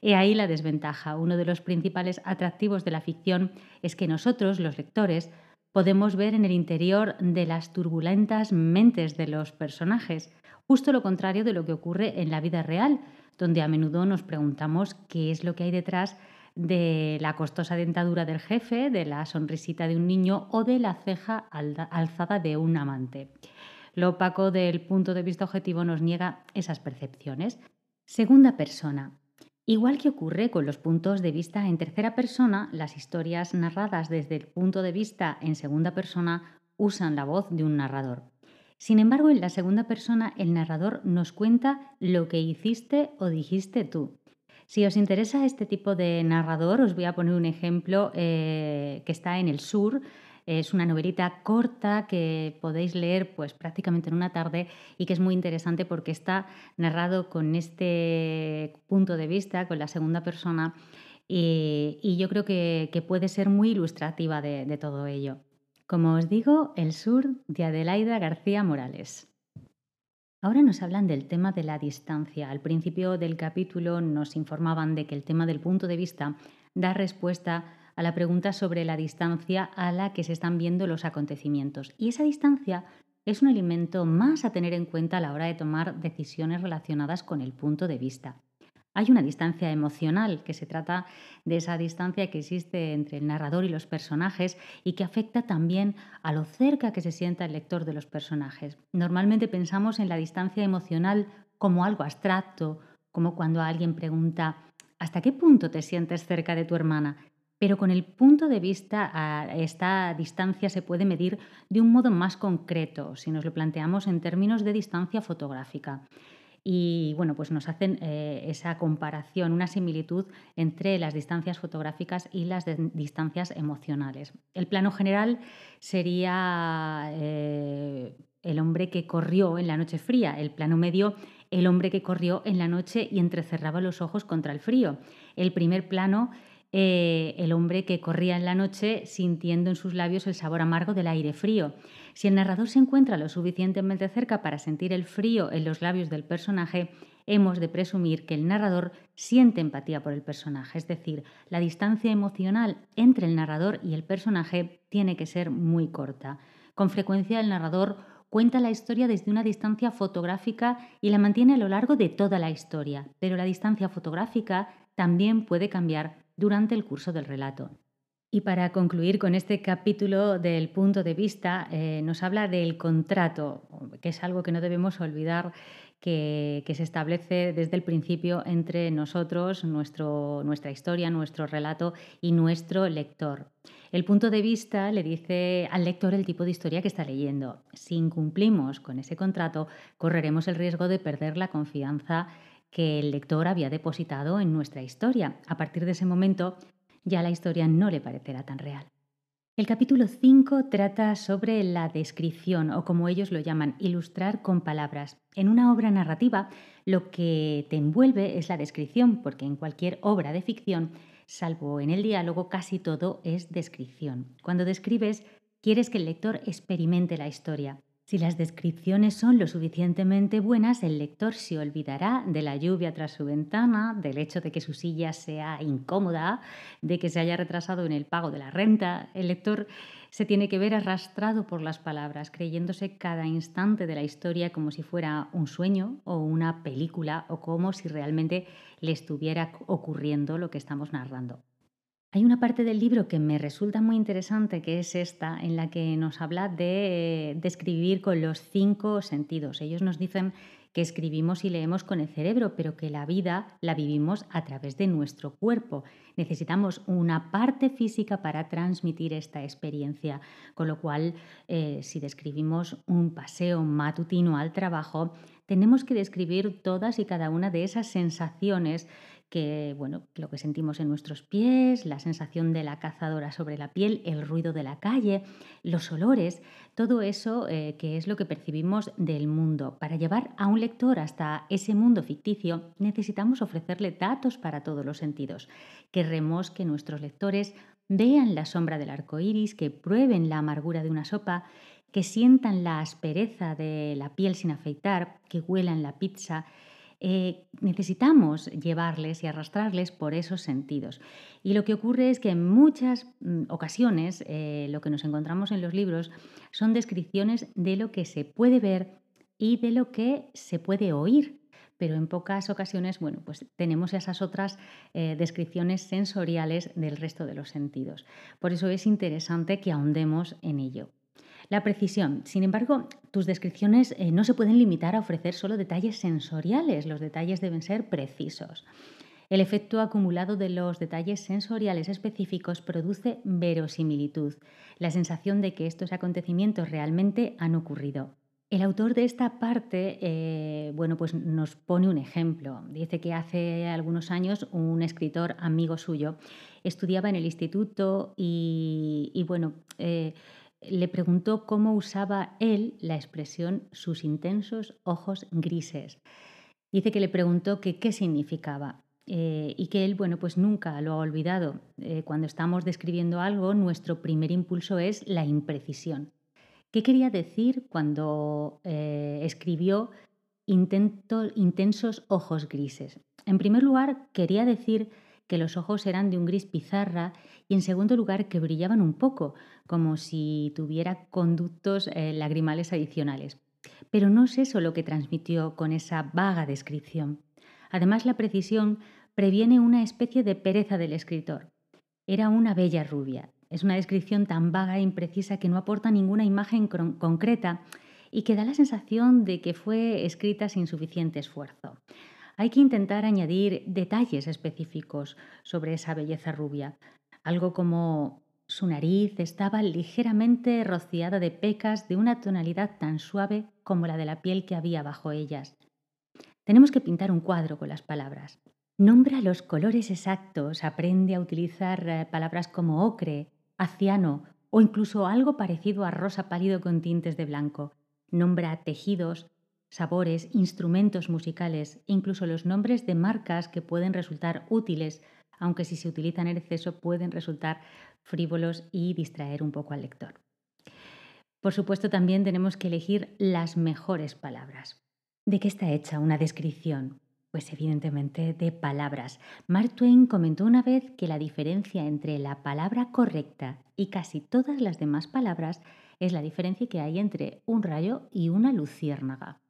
He ahí la desventaja. Uno de los principales atractivos de la ficción es que nosotros, los lectores, podemos ver en el interior de las turbulentas mentes de los personajes, justo lo contrario de lo que ocurre en la vida real, donde a menudo nos preguntamos qué es lo que hay detrás de la costosa dentadura del jefe, de la sonrisita de un niño o de la ceja alzada de un amante. Lo opaco del punto de vista objetivo nos niega esas percepciones. Segunda persona. Igual que ocurre con los puntos de vista en tercera persona, las historias narradas desde el punto de vista en segunda persona usan la voz de un narrador. Sin embargo, en la segunda persona el narrador nos cuenta lo que hiciste o dijiste tú. Si os interesa este tipo de narrador, os voy a poner un ejemplo eh, que está en el sur, es una novelita corta que podéis leer pues prácticamente en una tarde y que es muy interesante porque está narrado con este punto de vista, con la segunda persona, y, yo creo que, puede ser muy ilustrativa de todo ello. Como os digo, El Sur de Adelaida García Morales. Ahora nos hablan del tema de la distancia. Al principio del capítulo nos informaban de que el tema del punto de vista da respuesta a la pregunta sobre la distancia a la que se están viendo los acontecimientos. Y esa distancia es un elemento más a tener en cuenta a la hora de tomar decisiones relacionadas con el punto de vista. Hay una distancia emocional, que se trata de esa distancia que existe entre el narrador y los personajes y que afecta también a lo cerca que se sienta el lector de los personajes. Normalmente pensamos en la distancia emocional como algo abstracto, como cuando alguien pregunta ¿hasta qué punto te sientes cerca de tu hermana? pero con el punto de vista a esta distancia se puede medir de un modo más concreto, si nos lo planteamos en términos de distancia fotográfica. Y bueno, pues nos hacen eh, esa comparación, una similitud entre las distancias fotográficas y las distancias emocionales. El plano general sería eh, el hombre que corrió en la noche fría, el plano medio el hombre que corrió en la noche y entrecerraba los ojos contra el frío. El primer plano eh, el hombre que corría en la noche sintiendo en sus labios el sabor amargo del aire frío. Si el narrador se encuentra lo suficientemente cerca para sentir el frío en los labios del personaje, hemos de presumir que el narrador siente empatía por el personaje, es decir, la distancia emocional entre el narrador y el personaje tiene que ser muy corta. Con frecuencia el narrador cuenta la historia desde una distancia fotográfica y la mantiene a lo largo de toda la historia, pero la distancia fotográfica también puede cambiar durante el curso del relato. Y para concluir con este capítulo del punto de vista, eh, nos habla del contrato, que es algo que no debemos olvidar, que, se establece desde el principio entre nosotros, nuestro, nuestra historia, nuestro relato y nuestro lector. El punto de vista le dice al lector el tipo de historia que está leyendo. Si incumplimos con ese contrato, correremos el riesgo de perder la confianza que el lector había depositado en nuestra historia. A partir de ese momento ya la historia no le parecerá tan real. El capítulo 5 trata sobre la descripción o como ellos lo llaman, ilustrar con palabras. En una obra narrativa lo que te envuelve es la descripción, porque en cualquier obra de ficción, salvo en el diálogo, casi todo es descripción. Cuando describes, quieres que el lector experimente la historia. Si las descripciones son lo suficientemente buenas, el lector se olvidará de la lluvia tras su ventana, del hecho de que su silla sea incómoda, de que se haya retrasado en el pago de la renta. El lector se tiene que ver arrastrado por las palabras, creyéndose cada instante de la historia como si fuera un sueño o una película o como si realmente le estuviera ocurriendo lo que estamos narrando. Hay una parte del libro que me resulta muy interesante, que es esta, en la que nos habla de, escribir con los cinco sentidos. Ellos nos dicen que escribimos y leemos con el cerebro, pero que la vida la vivimos a través de nuestro cuerpo. Necesitamos una parte física para transmitir esta experiencia, con lo cual eh, si describimos un paseo matutino al trabajo, tenemos que describir todas y cada una de esas sensaciones que bueno, lo que sentimos en nuestros pies, la sensación de la cazadora sobre la piel, el ruido de la calle, los olores, todo eso eh, que es lo que percibimos del mundo. Para llevar a un lector hasta ese mundo ficticio necesitamos ofrecerle datos para todos los sentidos. Queremos que nuestros lectores vean la sombra del arco iris, que prueben la amargura de una sopa, que sientan la aspereza de la piel sin afeitar, que huelan la pizza, eh, necesitamos llevarles y arrastrarles por esos sentidos. Y lo que ocurre es que en muchas mm, ocasiones eh, lo que nos encontramos en los libros son descripciones de lo que se puede ver y de lo que se puede oír. Pero en pocas ocasiones, bueno, pues tenemos esas otras eh, descripciones sensoriales del resto de los sentidos. Por eso es interesante que ahondemos en ello. La precisión. Sin embargo, tus descripciones eh, no se pueden limitar a ofrecer solo detalles sensoriales, los detalles deben ser precisos. El efecto acumulado de los detalles sensoriales específicos produce verosimilitud, la sensación de que estos acontecimientos realmente han ocurrido. El autor de esta parte, eh, bueno, pues nos pone un ejemplo. Dice que hace algunos años un escritor amigo suyo estudiaba en el instituto y, bueno, eh, le preguntó cómo usaba él la expresión sus intensos ojos grises. Dice que le preguntó que qué significaba eh, y que él, bueno, pues nunca lo ha olvidado. Eh, cuando estamos describiendo algo, nuestro primer impulso es la imprecisión. ¿Qué quería decir cuando eh, escribió intensos ojos grises? En primer lugar, quería decir que los ojos eran de un gris pizarra y en segundo lugar que brillaban un poco, como si tuviera conductos eh, lagrimales adicionales. Pero no es eso lo que transmitió con esa vaga descripción. Además, la precisión previene una especie de pereza del escritor. Era una bella rubia. Es una descripción tan vaga e imprecisa que no aporta ninguna imagen concreta y que da la sensación de que fue escrita sin suficiente esfuerzo hay que intentar añadir detalles específicos sobre esa belleza rubia, algo como su nariz estaba ligeramente rociada de pecas de una tonalidad tan suave como la de la piel que había bajo ellas. Tenemos que pintar un cuadro con las palabras. Nombra los colores exactos, aprende a utilizar eh, palabras como ocre, aciano o incluso algo parecido a rosa pálido con tintes de blanco. Nombra tejidos, sabores, instrumentos musicales e incluso los nombres de marcas que pueden resultar útiles, aunque si se utilizan en exceso pueden resultar frívolos y distraer un poco al lector. Por supuesto, también tenemos que elegir las mejores palabras. ¿De qué está hecha una descripción? Pues evidentemente de palabras. Mark Twain comentó una vez que la diferencia entre la palabra correcta y casi todas las demás palabras es la diferencia que hay entre un rayo y una luciérnaga.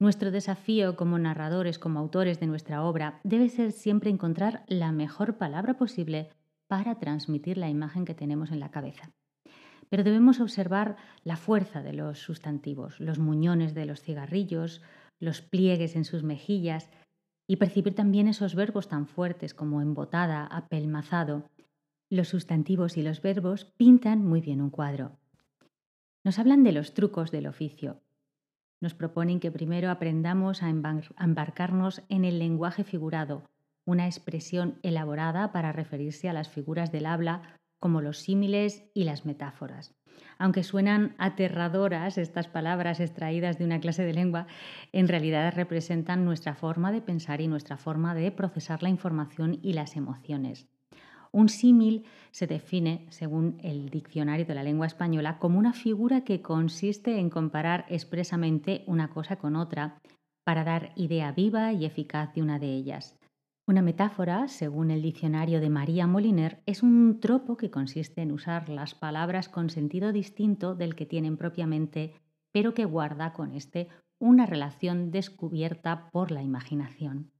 Nuestro desafío como narradores, como autores de nuestra obra, debe ser siempre encontrar la mejor palabra posible para transmitir la imagen que tenemos en la cabeza. Pero debemos observar la fuerza de los sustantivos, los muñones de los cigarrillos, los pliegues en sus mejillas y percibir también esos verbos tan fuertes como embotada, apelmazado. Los sustantivos y los verbos pintan muy bien un cuadro. Nos hablan de los trucos del oficio, nos proponen que primero aprendamos a embarcarnos en el lenguaje figurado, una expresión elaborada para referirse a las figuras del habla como los símiles y las metáforas. Aunque suenan aterradoras estas palabras extraídas de una clase de lengua, en realidad representan nuestra forma de pensar y nuestra forma de procesar la información y las emociones. Un símil se define, según el diccionario de la lengua española, como una figura que consiste en comparar expresamente una cosa con otra para dar idea viva y eficaz de una de ellas. Una metáfora, según el diccionario de María Moliner, es un tropo que consiste en usar las palabras con sentido distinto del que tienen propiamente, pero que guarda con este una relación descubierta por la imaginación.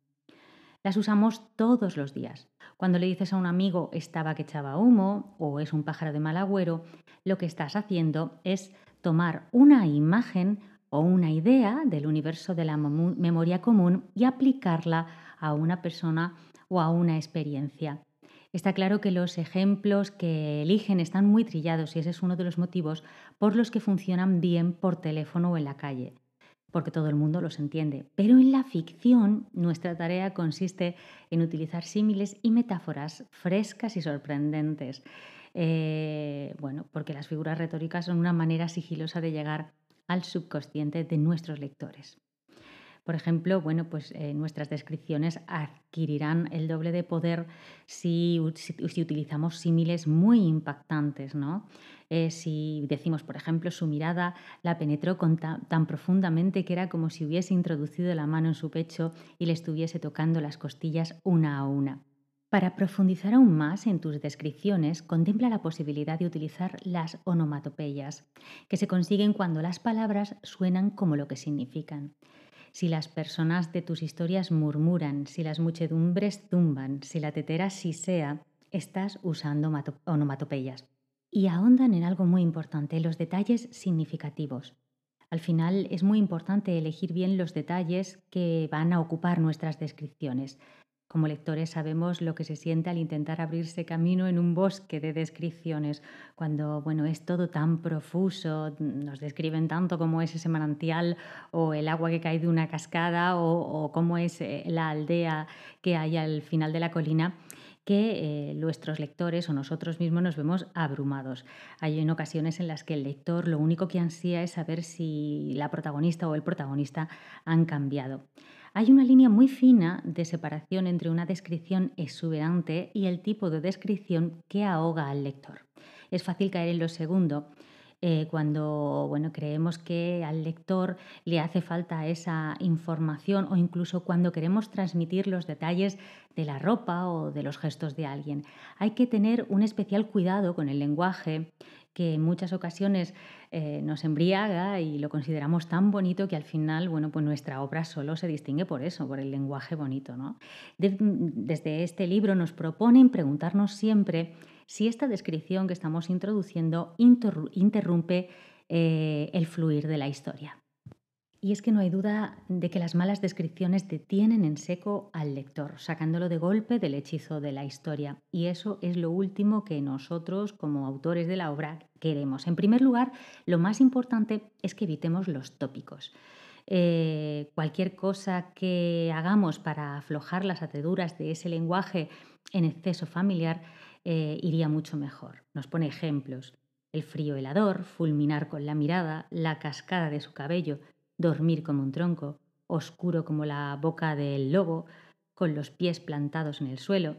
Las usamos todos los días. Cuando le dices a un amigo estaba que echaba humo o es un pájaro de mal agüero, lo que estás haciendo es tomar una imagen o una idea del universo de la memoria común y aplicarla a una persona o a una experiencia. Está claro que los ejemplos que eligen están muy trillados y ese es uno de los motivos por los que funcionan bien por teléfono o en la calle. Porque todo el mundo los entiende. Pero en la ficción nuestra tarea consiste en utilizar símiles y metáforas frescas y sorprendentes. Eh, bueno, porque las figuras retóricas son una manera sigilosa de llegar al subconsciente de nuestros lectores. Por ejemplo, bueno, pues eh, nuestras descripciones adquirirán el doble de poder si, utilizamos símiles muy impactantes, ¿no? Eh, si decimos, por ejemplo, su mirada la penetró tan profundamente que era como si hubiese introducido la mano en su pecho y le estuviese tocando las costillas una a una. Para profundizar aún más en tus descripciones, contempla la posibilidad de utilizar las onomatopeyas, que se consiguen cuando las palabras suenan como lo que significan si las personas de tus historias murmuran, si las muchedumbres zumban, si la tetera sisea, estás usando onomatopeyas. Y ahondan en algo muy importante, los detalles significativos. Al final es muy importante elegir bien los detalles que van a ocupar nuestras descripciones. Como lectores sabemos lo que se siente al intentar abrirse camino en un bosque de descripciones, cuando bueno, es todo tan profuso, nos describen tanto como es ese manantial o el agua que cae de una cascada o, cómo es eh, la aldea que hay al final de la colina que eh, nuestros lectores o nosotros mismos nos vemos abrumados. Hay en ocasiones en las que el lector lo único que ansía es saber si la protagonista o el protagonista han cambiado. Hay una línea muy fina de separación entre una descripción exuberante y el tipo de descripción que ahoga al lector. Es fácil caer en lo segundo, eh, cuando bueno, creemos que al lector le hace falta esa información o incluso cuando queremos transmitir los detalles de la ropa o de los gestos de alguien. Hay que tener un especial cuidado con el lenguaje que en muchas ocasiones eh, nos embriaga y lo consideramos tan bonito que al final, bueno, pues nuestra obra solo se distingue por eso, por el lenguaje bonito. ¿no? desde este libro nos proponen preguntarnos siempre si esta descripción que estamos introduciendo interrumpe eh, el fluir de la historia. Y es que no hay duda de que las malas descripciones detienen en seco al lector, sacándolo de golpe del hechizo de la historia. Y eso es lo último que nosotros, como autores de la obra, queremos. En primer lugar, lo más importante es que evitemos los tópicos. Eh, cualquier cosa que hagamos para aflojar las ataduras de ese lenguaje en exceso familiar eh, iría mucho mejor. Nos pone ejemplos. El frío helador, fulminar con la mirada, la cascada de su cabello, dormir como un tronco, oscuro como la boca del lobo, con los pies plantados en el suelo.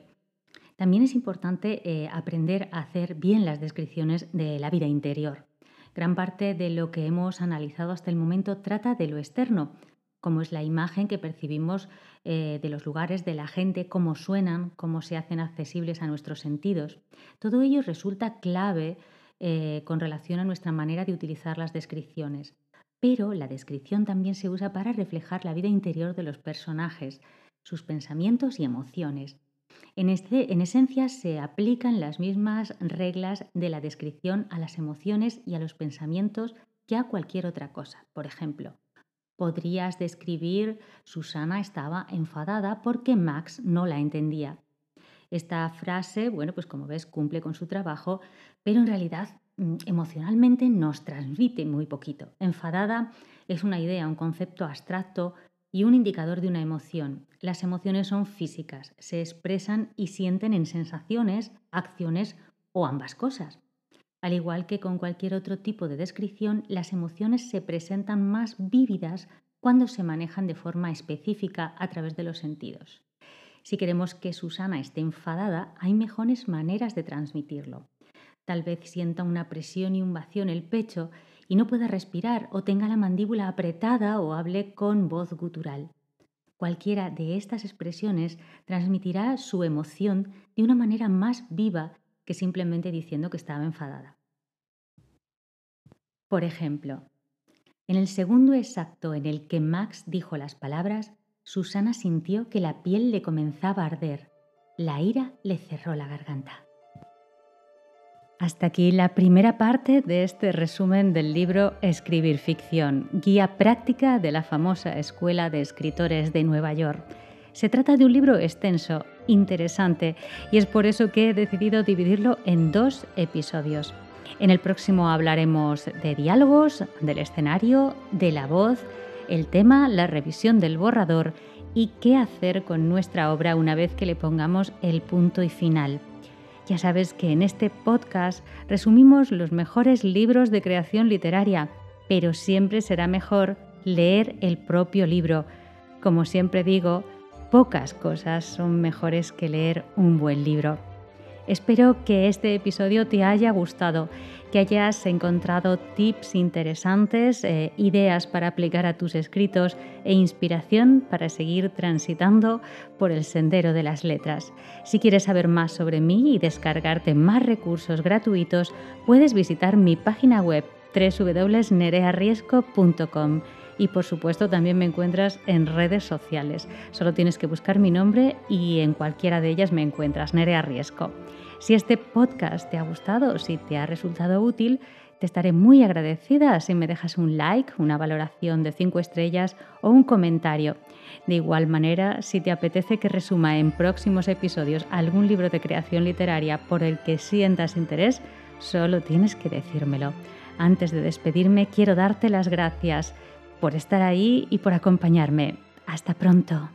También es importante eh, aprender a hacer bien las descripciones de la vida interior. Gran parte de lo que hemos analizado hasta el momento trata de lo externo, como es la imagen que percibimos eh, de los lugares, de la gente, cómo suenan, cómo se hacen accesibles a nuestros sentidos. Todo ello resulta clave eh, con relación a nuestra manera de utilizar las descripciones. Pero la descripción también se usa para reflejar la vida interior de los personajes, sus pensamientos y emociones. En, este, en, esencia se aplican las mismas reglas de la descripción a las emociones y a los pensamientos que a cualquier otra cosa. Por ejemplo, podrías describir Susana estaba enfadada porque Max no la entendía. Esta frase, bueno, pues como ves, cumple con su trabajo, pero en realidad Mm, emocionalmente nos transmite muy poquito. Enfadada es una idea, un concepto abstracto y un indicador de una emoción. Las emociones son físicas, se expresan y sienten en sensaciones, acciones o ambas cosas. Al igual que con cualquier otro tipo de descripción, las emociones se presentan más vívidas cuando se manejan de forma específica a través de los sentidos. Si queremos que Susana esté enfadada, hay mejores maneras de transmitirlo. Tal vez sienta una presión y un vacío en el pecho y no pueda respirar o tenga la mandíbula apretada o hable con voz gutural. Cualquiera de estas expresiones transmitirá su emoción de una manera más viva que simplemente diciendo que estaba enfadada. Por ejemplo, en el segundo exacto en el que Max dijo las palabras, Susana sintió que la piel le comenzaba a arder. La ira le cerró la garganta. Hasta aquí la primera parte de este resumen del libro Escribir ficción, guía práctica de la famosa Escuela de Escritores de Nueva York. Se trata de un libro extenso, interesante, y es por eso que he decidido dividirlo en dos episodios. En el próximo hablaremos de diálogos, del escenario, de la voz el tema, la revisión del borrador y qué hacer con nuestra obra una vez que le pongamos el punto y final. Ya sabes que en este podcast resumimos los mejores libros de creación literaria, pero siempre será mejor leer el propio libro. Como siempre digo, pocas cosas son mejores que leer un buen libro. Espero que este episodio te haya gustado, que hayas encontrado tips interesantes, eh, ideas para aplicar a tus escritos e inspiración para seguir transitando por el sendero de las letras. Si quieres saber más sobre mí y descargarte más recursos gratuitos, puedes visitar mi página web www.nerearriesco.com y por supuesto también me encuentras en redes sociales. Solo tienes que buscar mi nombre y en cualquiera de ellas me encuentras, Nerea Riesco. Si este podcast te ha gustado, si te ha resultado útil, te estaré muy agradecida si me dejas un like, una valoración de 5 estrellas o un comentario. De igual manera, si te apetece que resuma en próximos episodios algún libro de creación literaria por el que sientas interés, solo tienes que decírmelo. Antes de despedirme, quiero darte las gracias por estar ahí y por acompañarme. Hasta pronto.